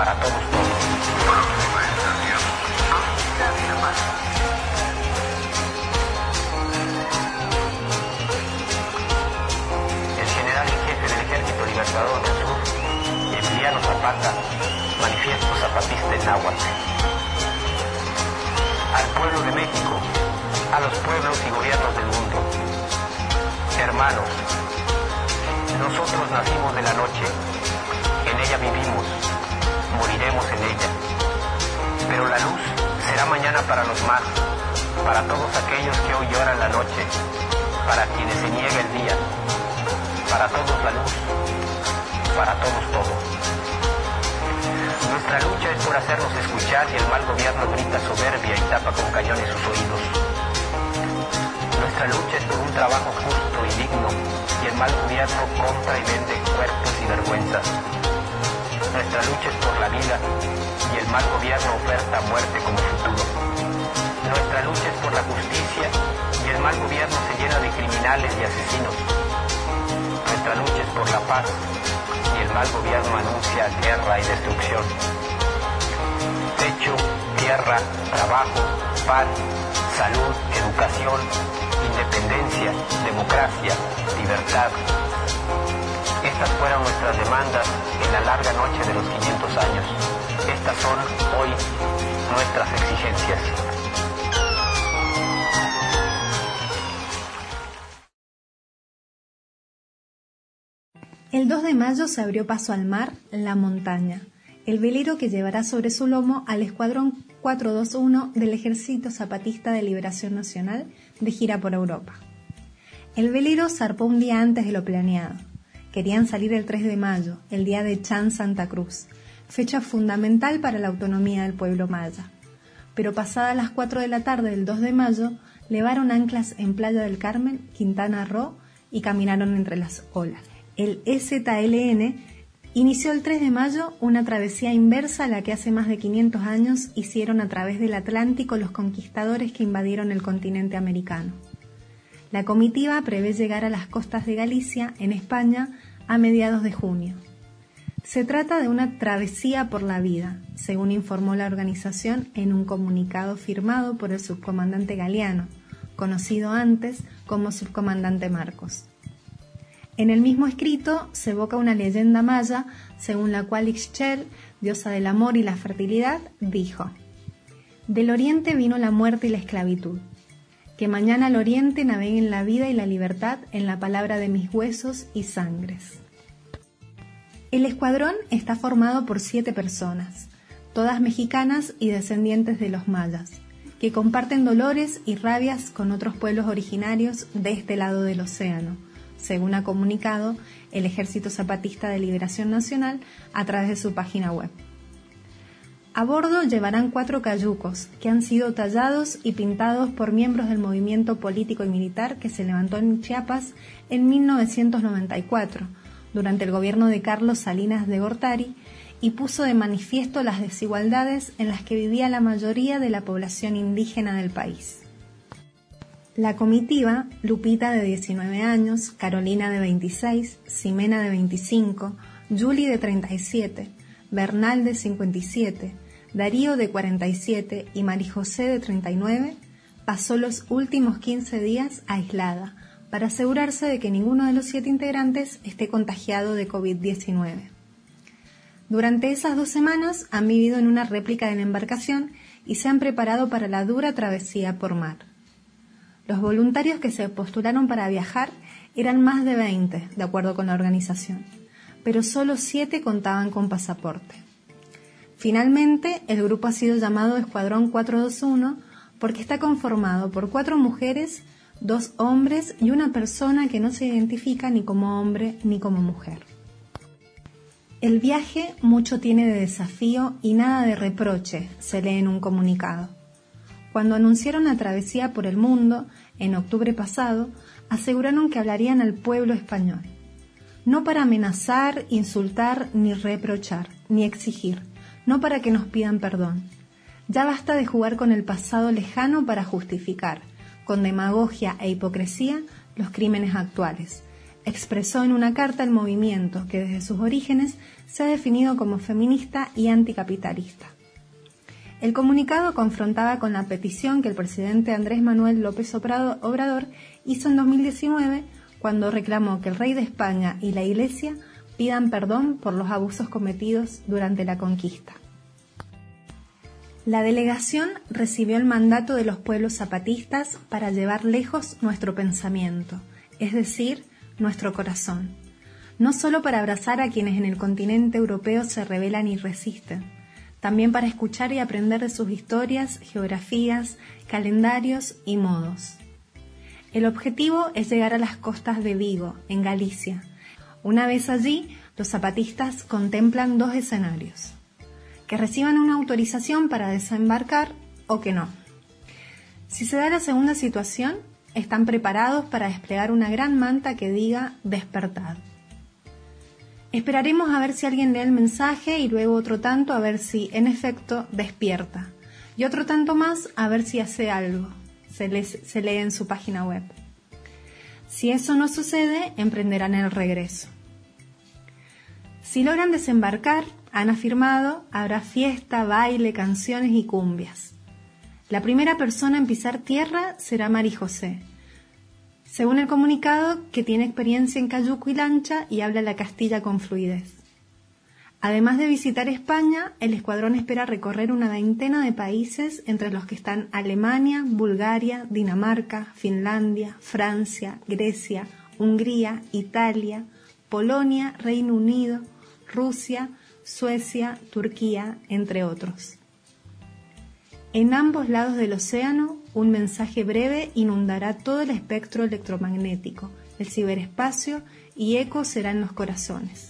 para todos todos. El general en jefe del Ejército Libertador del Sur, Emiliano Zapata, manifiesto zapatista en Náhuatl. Al pueblo de México, a los pueblos y gobiernos del mundo. Hermanos, nosotros nacimos de la noche, en ella vivimos, en ella. Pero la luz será mañana para los más, para todos aquellos que hoy lloran la noche, para quienes se niega el día, para todos la luz, para todos todo. Nuestra lucha es por hacernos escuchar y el mal gobierno grita soberbia y tapa con cañones sus oídos. Nuestra lucha es por un trabajo justo y digno y el mal gobierno compra y vende cuerpos y vergüenzas. Nuestra lucha es por la vida y el mal gobierno oferta muerte como futuro. Nuestra lucha es por la justicia y el mal gobierno se llena de criminales y asesinos. Nuestra lucha es por la paz y el mal gobierno anuncia guerra y destrucción. Techo, tierra, trabajo, pan, salud, educación, independencia, democracia, libertad. Estas fueron nuestras demandas en la larga noche de los 500 años. Estas son hoy nuestras exigencias. El 2 de mayo se abrió paso al mar La Montaña, el velero que llevará sobre su lomo al Escuadrón 421 del Ejército Zapatista de Liberación Nacional de gira por Europa. El velero zarpó un día antes de lo planeado. Querían salir el 3 de mayo, el día de Chan Santa Cruz, fecha fundamental para la autonomía del pueblo maya. Pero pasadas las 4 de la tarde del 2 de mayo, levaron anclas en Playa del Carmen, Quintana Roo y caminaron entre las olas. El EZLN inició el 3 de mayo una travesía inversa a la que hace más de 500 años hicieron a través del Atlántico los conquistadores que invadieron el continente americano. La comitiva prevé llegar a las costas de Galicia, en España, a mediados de junio. Se trata de una travesía por la vida, según informó la organización en un comunicado firmado por el subcomandante Galeano, conocido antes como subcomandante Marcos. En el mismo escrito se evoca una leyenda maya según la cual Ixchel, diosa del amor y la fertilidad, dijo: Del oriente vino la muerte y la esclavitud. Que mañana al oriente naveguen la vida y la libertad en la palabra de mis huesos y sangres. El escuadrón está formado por siete personas, todas mexicanas y descendientes de los mayas, que comparten dolores y rabias con otros pueblos originarios de este lado del océano, según ha comunicado el Ejército Zapatista de Liberación Nacional a través de su página web. A bordo llevarán cuatro cayucos que han sido tallados y pintados por miembros del movimiento político y militar que se levantó en Chiapas en 1994, durante el gobierno de Carlos Salinas de Gortari, y puso de manifiesto las desigualdades en las que vivía la mayoría de la población indígena del país. La comitiva, Lupita de 19 años, Carolina de 26, Ximena de 25, Julie de 37, Bernal de 57, Darío de 47 y Marijosé de 39, pasó los últimos 15 días aislada para asegurarse de que ninguno de los siete integrantes esté contagiado de COVID-19. Durante esas dos semanas han vivido en una réplica de la embarcación y se han preparado para la dura travesía por mar. Los voluntarios que se postularon para viajar eran más de 20, de acuerdo con la organización, pero solo siete contaban con pasaporte. Finalmente, el grupo ha sido llamado Escuadrón 421 porque está conformado por cuatro mujeres, dos hombres y una persona que no se identifica ni como hombre ni como mujer. El viaje mucho tiene de desafío y nada de reproche, se lee en un comunicado. Cuando anunciaron la travesía por el mundo, en octubre pasado, aseguraron que hablarían al pueblo español. No para amenazar, insultar, ni reprochar, ni exigir, no para que nos pidan perdón. Ya basta de jugar con el pasado lejano para justificar, con demagogia e hipocresía, los crímenes actuales expresó en una carta el movimiento que desde sus orígenes se ha definido como feminista y anticapitalista. El comunicado confrontaba con la petición que el presidente Andrés Manuel López Obrador hizo en 2019 cuando reclamó que el rey de España y la Iglesia pidan perdón por los abusos cometidos durante la conquista. La delegación recibió el mandato de los pueblos zapatistas para llevar lejos nuestro pensamiento, es decir, nuestro corazón, no solo para abrazar a quienes en el continente europeo se rebelan y resisten, también para escuchar y aprender de sus historias, geografías, calendarios y modos. El objetivo es llegar a las costas de Vigo, en Galicia. Una vez allí, los zapatistas contemplan dos escenarios, que reciban una autorización para desembarcar o que no. Si se da la segunda situación, están preparados para desplegar una gran manta que diga despertad. Esperaremos a ver si alguien lee el mensaje y luego otro tanto a ver si en efecto despierta. Y otro tanto más a ver si hace algo. Se, se lee en su página web. Si eso no sucede, emprenderán el regreso. Si logran desembarcar, han afirmado, habrá fiesta, baile, canciones y cumbias. La primera persona en pisar tierra será Mari José. Según el comunicado, que tiene experiencia en cayuco y lancha y habla la castilla con fluidez. Además de visitar España, el escuadrón espera recorrer una veintena de países entre los que están Alemania, Bulgaria, Dinamarca, Finlandia, Francia, Grecia, Hungría, Italia, Polonia, Reino Unido, Rusia, Suecia, Turquía, entre otros. En ambos lados del océano, un mensaje breve inundará todo el espectro electromagnético, el ciberespacio y eco serán los corazones.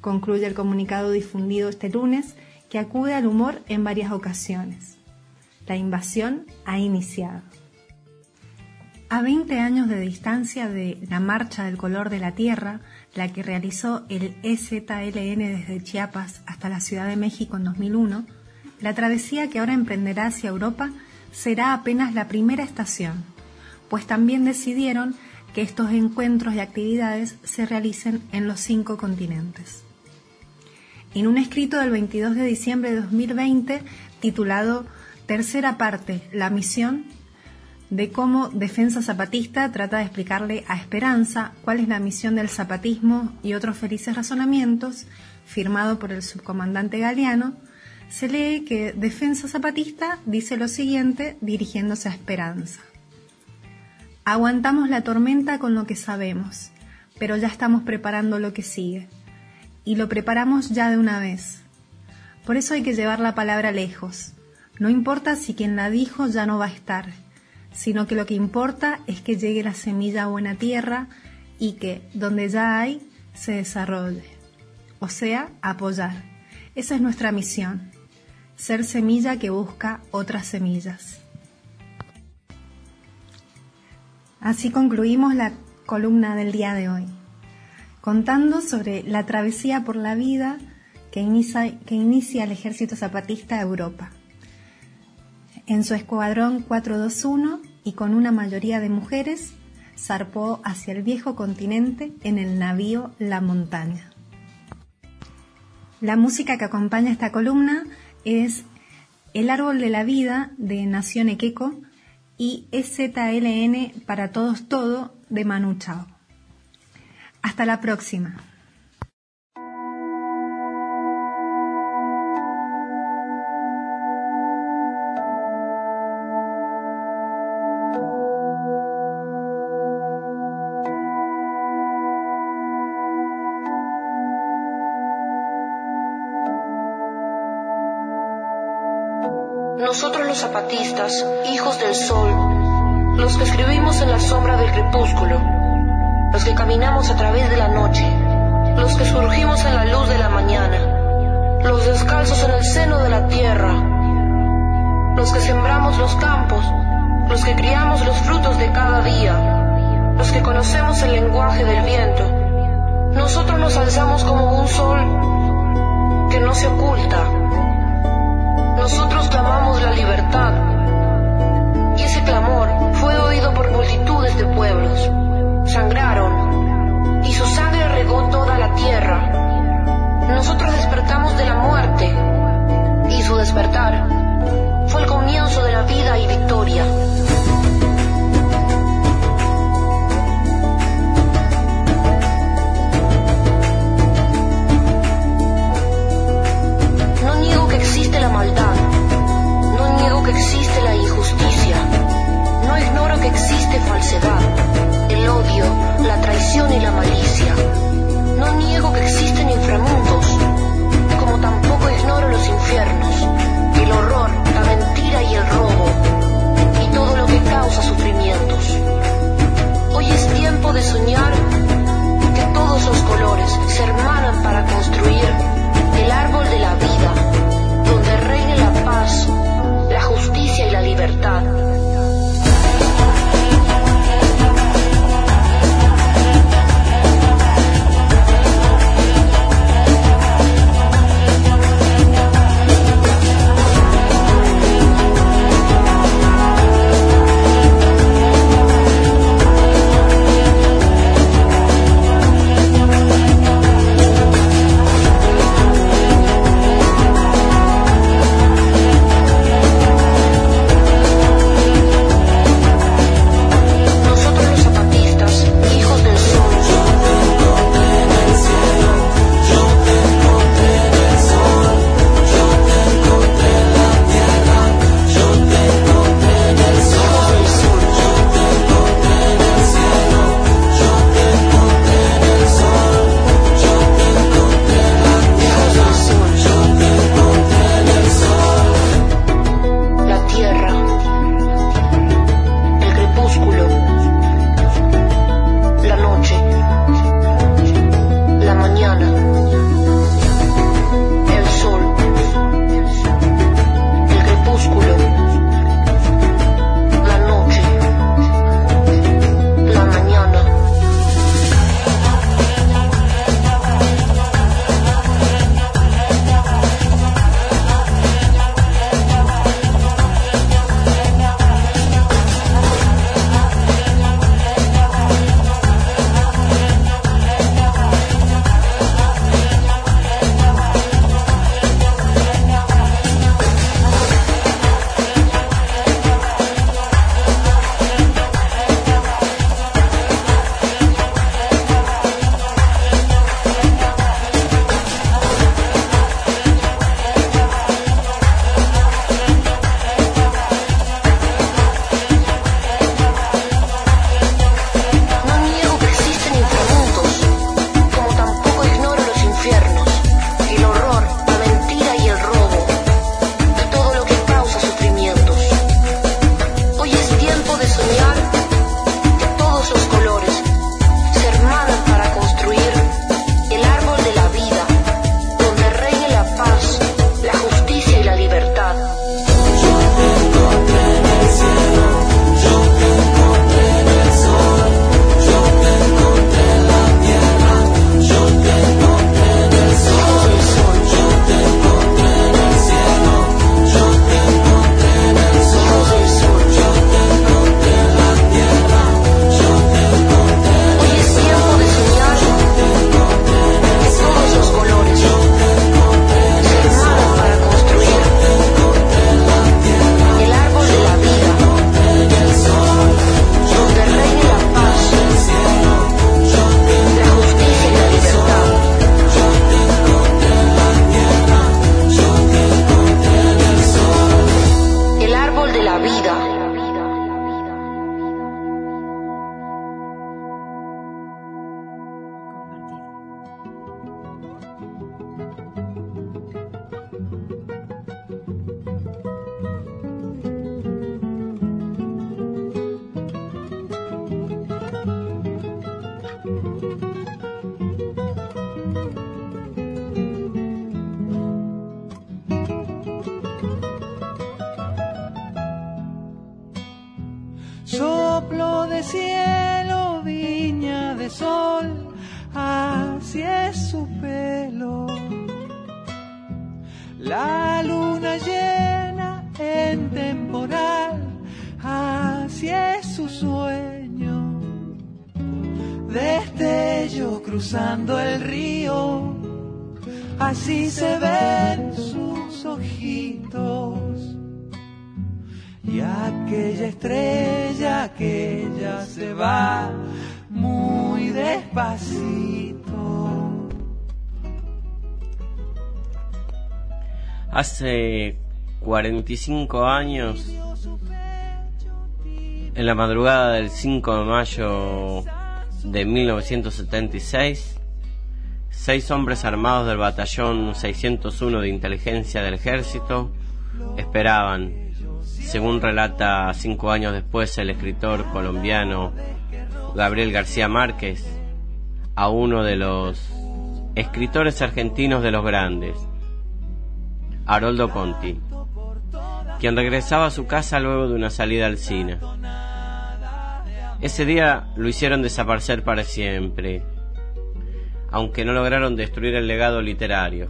Concluye el comunicado difundido este lunes que acude al humor en varias ocasiones. La invasión ha iniciado. A 20 años de distancia de la Marcha del Color de la Tierra, la que realizó el EZLN desde Chiapas hasta la Ciudad de México en 2001, la travesía que ahora emprenderá hacia Europa será apenas la primera estación, pues también decidieron que estos encuentros y actividades se realicen en los cinco continentes. En un escrito del 22 de diciembre de 2020 titulado Tercera parte, la misión, de cómo Defensa Zapatista trata de explicarle a Esperanza cuál es la misión del zapatismo y otros felices razonamientos, firmado por el subcomandante Galeano, se lee que Defensa Zapatista dice lo siguiente dirigiéndose a Esperanza. Aguantamos la tormenta con lo que sabemos, pero ya estamos preparando lo que sigue. Y lo preparamos ya de una vez. Por eso hay que llevar la palabra lejos. No importa si quien la dijo ya no va a estar, sino que lo que importa es que llegue la semilla a buena tierra y que, donde ya hay, se desarrolle. O sea, apoyar. Esa es nuestra misión ser semilla que busca otras semillas. Así concluimos la columna del día de hoy, contando sobre la travesía por la vida que inicia, el Ejército Zapatista de Europa. En su escuadrón 421 y con una mayoría de mujeres, zarpó hacia el viejo continente en el navío La Montaña. La música que acompaña esta columna es El árbol de la vida de Nación Equeco y EZLN para todos todo de Manu Chao. Hasta la próxima. Nosotros los zapatistas, hijos del sol, los que escribimos en la sombra del crepúsculo, los que caminamos a través de la noche, los que surgimos en la luz de la mañana, los descalzos en el seno de la tierra, los que sembramos los campos, los que criamos los frutos de cada día, los que conocemos el lenguaje del viento. Nosotros nos alzamos como un sol que no se oculta. Nosotros clamamos la libertad y ese clamor fue oído por multitudes de pueblos. Sangraron y su sangre regó toda la tierra. Nosotros despertamos de la muerte y su despertar fue el comienzo de la vida y victoria. No niego que existe la maldad, no niego que existe la injusticia, no ignoro que existe falsedad, odio, 45 años, en la madrugada del 5 de mayo de 1976, seis hombres armados del batallón 601 de inteligencia del ejército esperaban, según relata cinco años después el escritor colombiano Gabriel García Márquez, a uno de los escritores argentinos de los grandes, Haroldo Conti, quien regresaba a su casa luego de una salida al cine. Ese día lo hicieron desaparecer para siempre, aunque no lograron destruir el legado literario,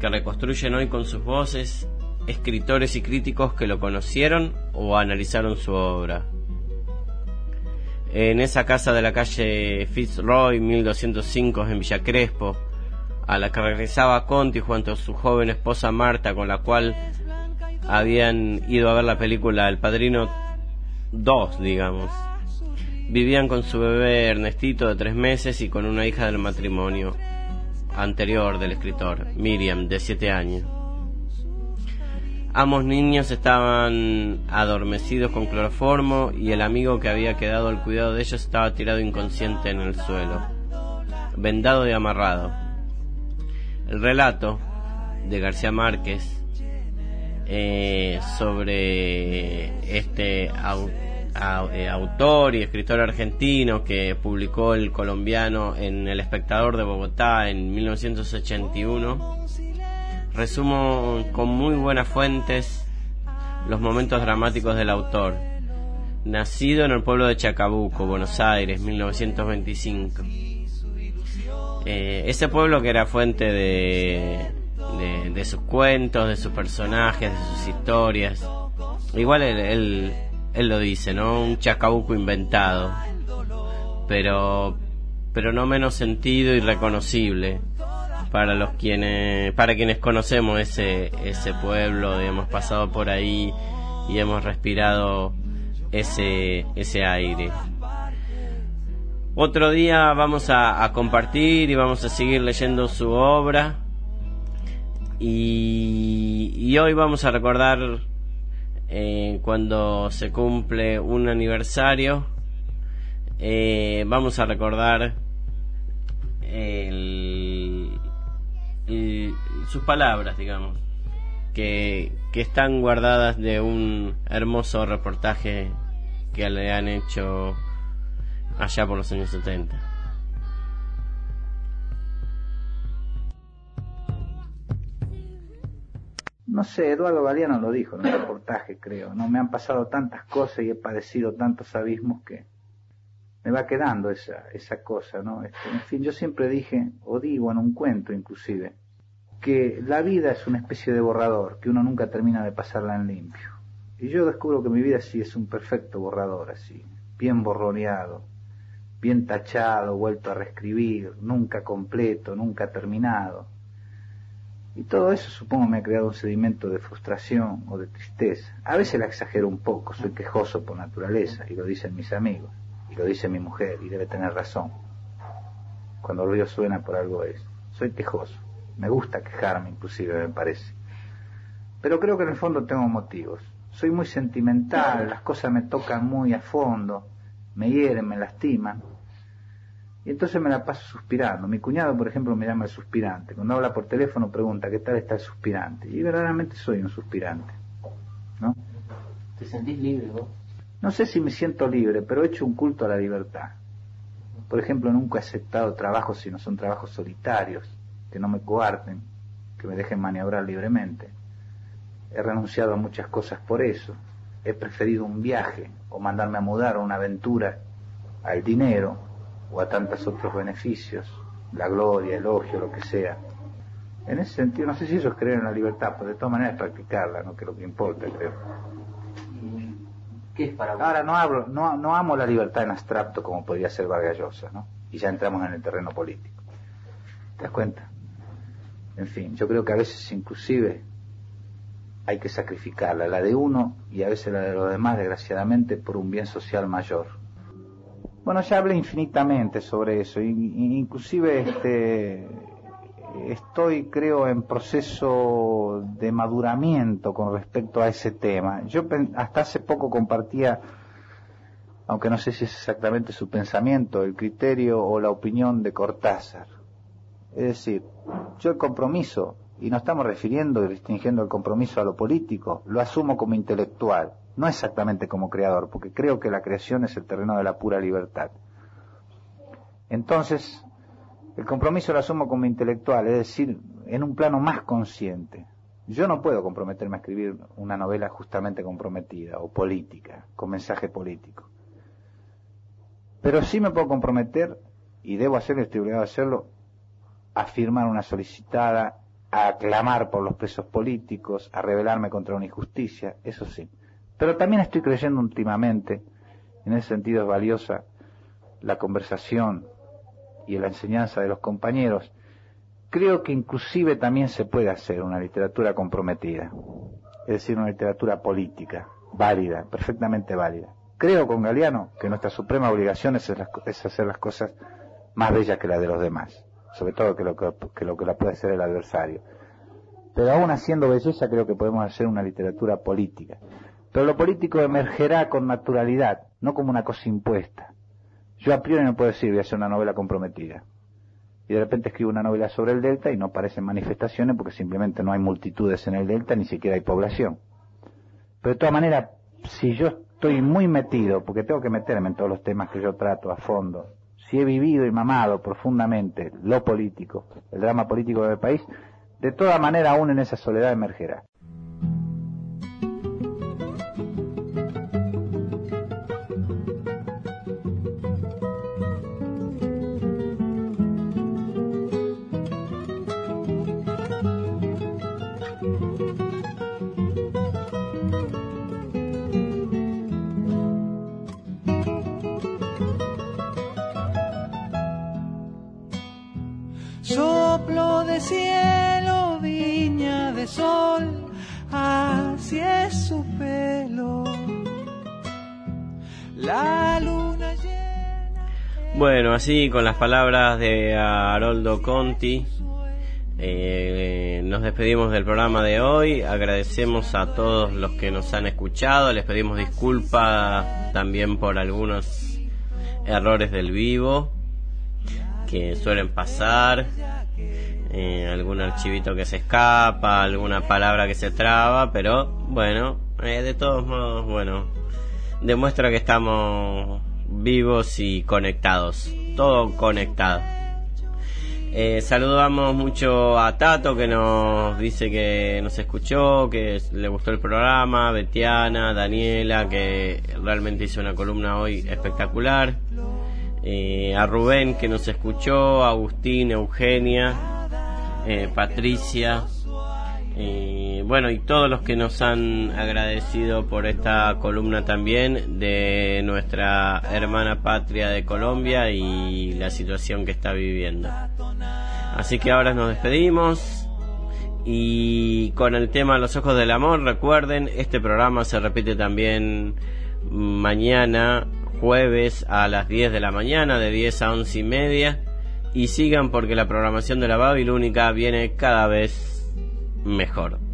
que reconstruyen hoy con sus voces escritores y críticos que lo conocieron o analizaron su obra en esa casa de la calle Fitzroy 1205 en Villa Crespo, a la que regresaba Conti junto a su joven esposa Marta, con la cual habían ido a ver la película El Padrino 2, digamos. Vivían con su bebé Ernestito de tres meses y con una hija del matrimonio anterior del escritor, Miriam, de siete años. Ambos niños estaban adormecidos con cloroformo y el amigo que había quedado al cuidado de ellos estaba tirado inconsciente en el suelo, vendado y amarrado. El relato de García Márquez eh, sobre este eh, autor y escritor argentino que publicó el colombiano en El Espectador de Bogotá en 1981 resumo con muy buenas fuentes los momentos dramáticos del autor. Nacido en el pueblo de Chacabuco, Buenos Aires, 1925. Eh, ese pueblo que era fuente de, de, sus cuentos, de sus personajes, de sus historias. Igual él, él, lo dice, ¿no? Un Chacabuco inventado. Pero, pero no menos sentido y reconocible para los quienes para quienes conocemos ese ese pueblo hemos pasado por ahí y hemos respirado ese ese aire otro día vamos a, compartir y vamos a seguir leyendo su obra y, hoy vamos a recordar eh, cuando se cumple un aniversario eh, vamos a recordar el sus palabras, digamos, que, que están guardadas de un hermoso reportaje que le han hecho allá por los años 70. No sé, Eduardo Galeano lo dijo en un reportaje, creo. No me han pasado tantas cosas y he padecido tantos abismos que me va quedando esa, esa cosa, ¿no? Este, en fin, yo siempre dije, o digo en un cuento inclusive, que la vida es una especie de borrador, que uno nunca termina de pasarla en limpio. Y yo descubro que mi vida sí es un perfecto borrador, así, bien borroneado, bien tachado, vuelto a reescribir, nunca completo, nunca terminado. Y todo eso supongo me ha creado un sedimento de frustración o de tristeza. A veces la exagero un poco, soy quejoso por naturaleza, y lo dicen mis amigos. Y lo dice mi mujer y debe tener razón. Cuando el río suena por algo es. Soy quejoso. Me gusta quejarme inclusive, me parece. Pero creo que en el fondo tengo motivos. Soy muy sentimental, las cosas me tocan muy a fondo, me hieren, me lastiman. Y entonces me la paso suspirando. Mi cuñado, por ejemplo, me llama el suspirante. Cuando habla por teléfono pregunta, ¿qué tal está el suspirante? Y verdaderamente soy un suspirante. ¿No? ¿Te sentís libre vos? No sé si me siento libre, pero he hecho un culto a la libertad. Por ejemplo, nunca he aceptado trabajos si no son trabajos solitarios, que no me coarten, que me dejen maniobrar libremente. He renunciado a muchas cosas por eso. he preferido un viaje o mandarme a mudar o una aventura al dinero o a tantos otros beneficios, la gloria, el elogio, lo que sea. En ese sentido, no sé si eso es creer en la libertad, pero de todas maneras practicarla, ¿no? que es lo que importa, creo. ¿Qué es para vos? Ahora no hablo, no, no amo la libertad en abstracto como podría ser Vargas Llosa, ¿no? Y ya entramos en el terreno político. ¿Te das cuenta? En fin, yo creo que a veces inclusive hay que sacrificarla, la de uno y a veces la de los demás, desgraciadamente, por un bien social mayor. Bueno, ya hablé infinitamente sobre eso, inclusive este, estoy, creo, en proceso de maduramiento con respecto a ese tema. Yo hasta hace poco compartía, aunque no sé si es exactamente su pensamiento, el criterio o la opinión de Cortázar. Es decir, yo el compromiso, y no estamos refiriendo y restringiendo el compromiso a lo político, lo asumo como intelectual, no exactamente como creador, porque creo que la creación es el terreno de la pura libertad. Entonces, el compromiso lo asumo como intelectual, es decir, en un plano más consciente. Yo no puedo comprometerme a escribir una novela justamente comprometida o política, con mensaje político. Pero sí me puedo comprometer, y debo hacerlo estoy obligado a hacerlo, a firmar una solicitada, a aclamar por los presos políticos, a rebelarme contra una injusticia, eso sí. Pero también estoy creyendo últimamente, en ese sentido es valiosa la conversación y la enseñanza de los compañeros, creo que inclusive también se puede hacer una literatura comprometida, es decir, una literatura política, válida, perfectamente válida. Creo con Galeano que nuestra suprema obligación es, hacer las cosas más bellas que las de los demás, sobre todo que lo que, que lo que la puede hacer el adversario. Pero aún haciendo belleza creo que podemos hacer una literatura política. Pero lo político emergerá con naturalidad, no como una cosa impuesta. Yo a priori no puedo decir voy a hacer una novela comprometida. Y de repente escribo una novela sobre el Delta y no aparecen manifestaciones porque simplemente no hay multitudes en el Delta, ni siquiera hay población. Pero de todas maneras, si yo estoy muy metido, porque tengo que meterme en todos los temas que yo trato a fondo, si he vivido y mamado profundamente lo político, el drama político del país, de toda manera aún en esa soledad emergerá. Así con las palabras de Haroldo Conti, eh, nos despedimos del programa de hoy. Agradecemos a todos los que nos han escuchado. Les pedimos disculpas también por algunos errores del vivo que suelen pasar. Eh, algún archivito que se escapa, alguna palabra que se traba, pero bueno, eh, de todos modos, bueno, demuestra que estamos vivos y conectados, todo conectado. Eh, saludamos mucho a Tato que nos dice que nos escuchó, que le gustó el programa, Betiana, Daniela que realmente hizo una columna hoy espectacular, eh, a Rubén que nos escuchó, a Agustín, Eugenia, eh, Patricia, eh, bueno, y todos los que nos han agradecido por esta columna también de nuestra hermana patria de Colombia y la situación que está viviendo. Así que ahora nos despedimos y con el tema Los Ojos del Amor, recuerden, este programa se repite también mañana, jueves a las 10 de la mañana, de 10 a 11 y media. Y sigan porque la programación de la Babilónica viene cada vez mejor.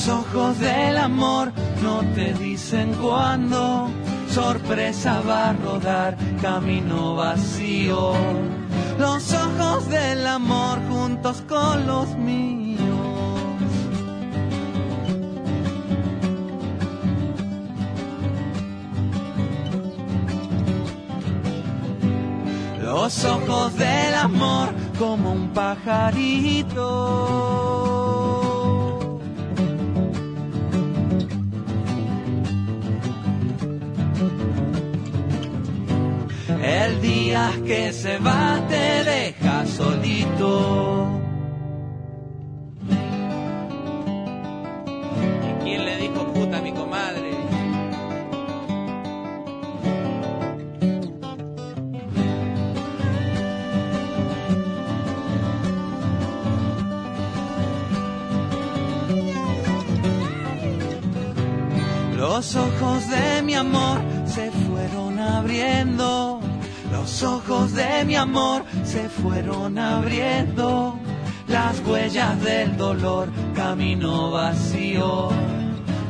Los ojos del amor no te dicen cuándo, sorpresa va a rodar camino vacío. Los ojos del amor juntos con los míos. Los ojos del amor como un pajarito. El día que se va te deja solito. ¿Y quién le dijo puta a mi comadre? Los ojos de mi amor se fueron abriendo. Los ojos de mi amor se fueron abriendo. Las huellas del dolor, camino vacío.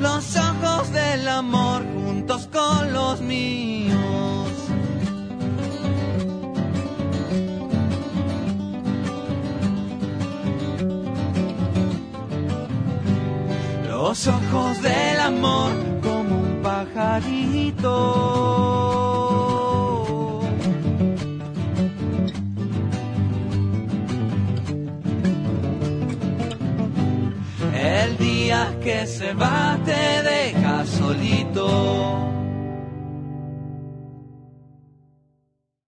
Los ojos del amor juntos con los míos. Los ojos del amor como un pajarito. que se va te deja solito.